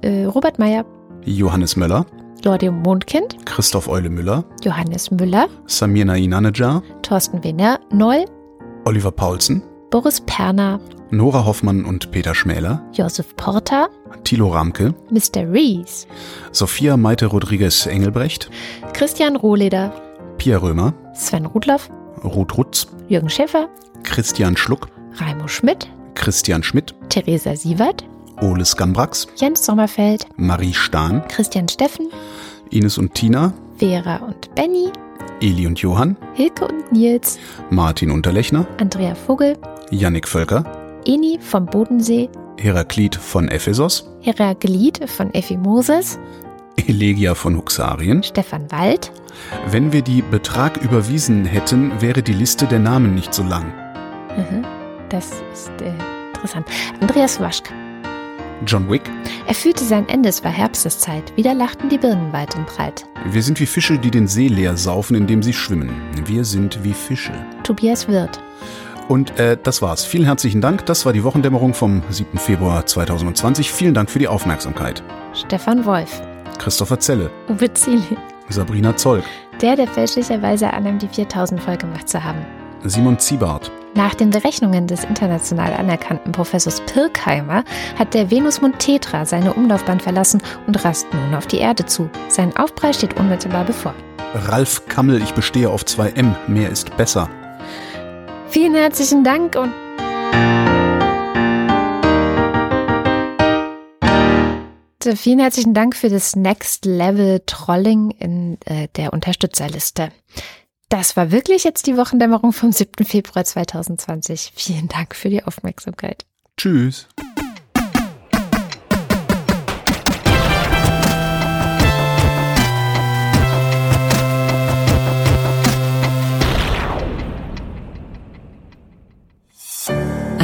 äh, Robert Meyer, Johannes Möller. Lordium Mondkind, Christoph Eule Müller. Johannes Müller, Samir Nainanejar. Thorsten Wiener, Noll, Oliver Paulsen. Boris Perner, Nora Hoffmann und Peter Schmäler. Josef Porter, Thilo Ramke. Mr. Rees, Sophia Maite Rodriguez Engelbrecht. Christian Rohleder, Pia Römer. Sven Rudloff, Ruth Rutz. Jürgen Schäfer, Christian Schluck. Raimo Schmidt, Christian Schmidt. Theresa Sievert, Ole Skambrax. Jens Sommerfeld, Marie Stahn. Christian Steffen, Ines und Tina. Vera und Benny, Eli und Johann. Hilke und Nils, Martin Unterlechner. Andrea Vogel, Yannick Völker. Eni vom Bodensee, Heraklit von Ephesos. Heraglid von Effi Moses, Elegia von Huxarien. Stefan Wald, Wenn wir die Betrag überwiesen hätten, wäre die Liste der Namen nicht so lang. mhm, das ist äh, interessant, Andreas Waschk, John Wick. Er fühlte sein Ende, es war Herbsteszeit. Wieder lachten die Birnen weit und breit. Wir sind wie Fische, die den See leer saufen, indem sie schwimmen. Wir sind wie Fische. Tobias Wirth. Und äh, das war's. Vielen herzlichen Dank. Das war die Wochendämmerung vom 7. Februar 2020. Vielen Dank für die Aufmerksamkeit. Stefan Wolf. Christopher Zelle. Uwe Zieli. Sabrina Zoll. Der, der fälschlicherweise annimmt, die 4000 voll gemacht zu haben. Simon Ziebart. Nach den Berechnungen des international anerkannten Professors Pirkheimer hat der Venusmond Tetra seine Umlaufbahn verlassen und rast nun auf die Erde zu. Sein Aufprall steht unmittelbar bevor. Ralf Kammel, ich bestehe auf 2M. Mehr ist besser. Vielen herzlichen Dank und Vielen herzlichen Dank für das Next Level Trolling in äh, der Unterstützerliste. Das war wirklich jetzt die Wochendämmerung vom 7. Februar 2020. Vielen Dank für die Aufmerksamkeit. Tschüss.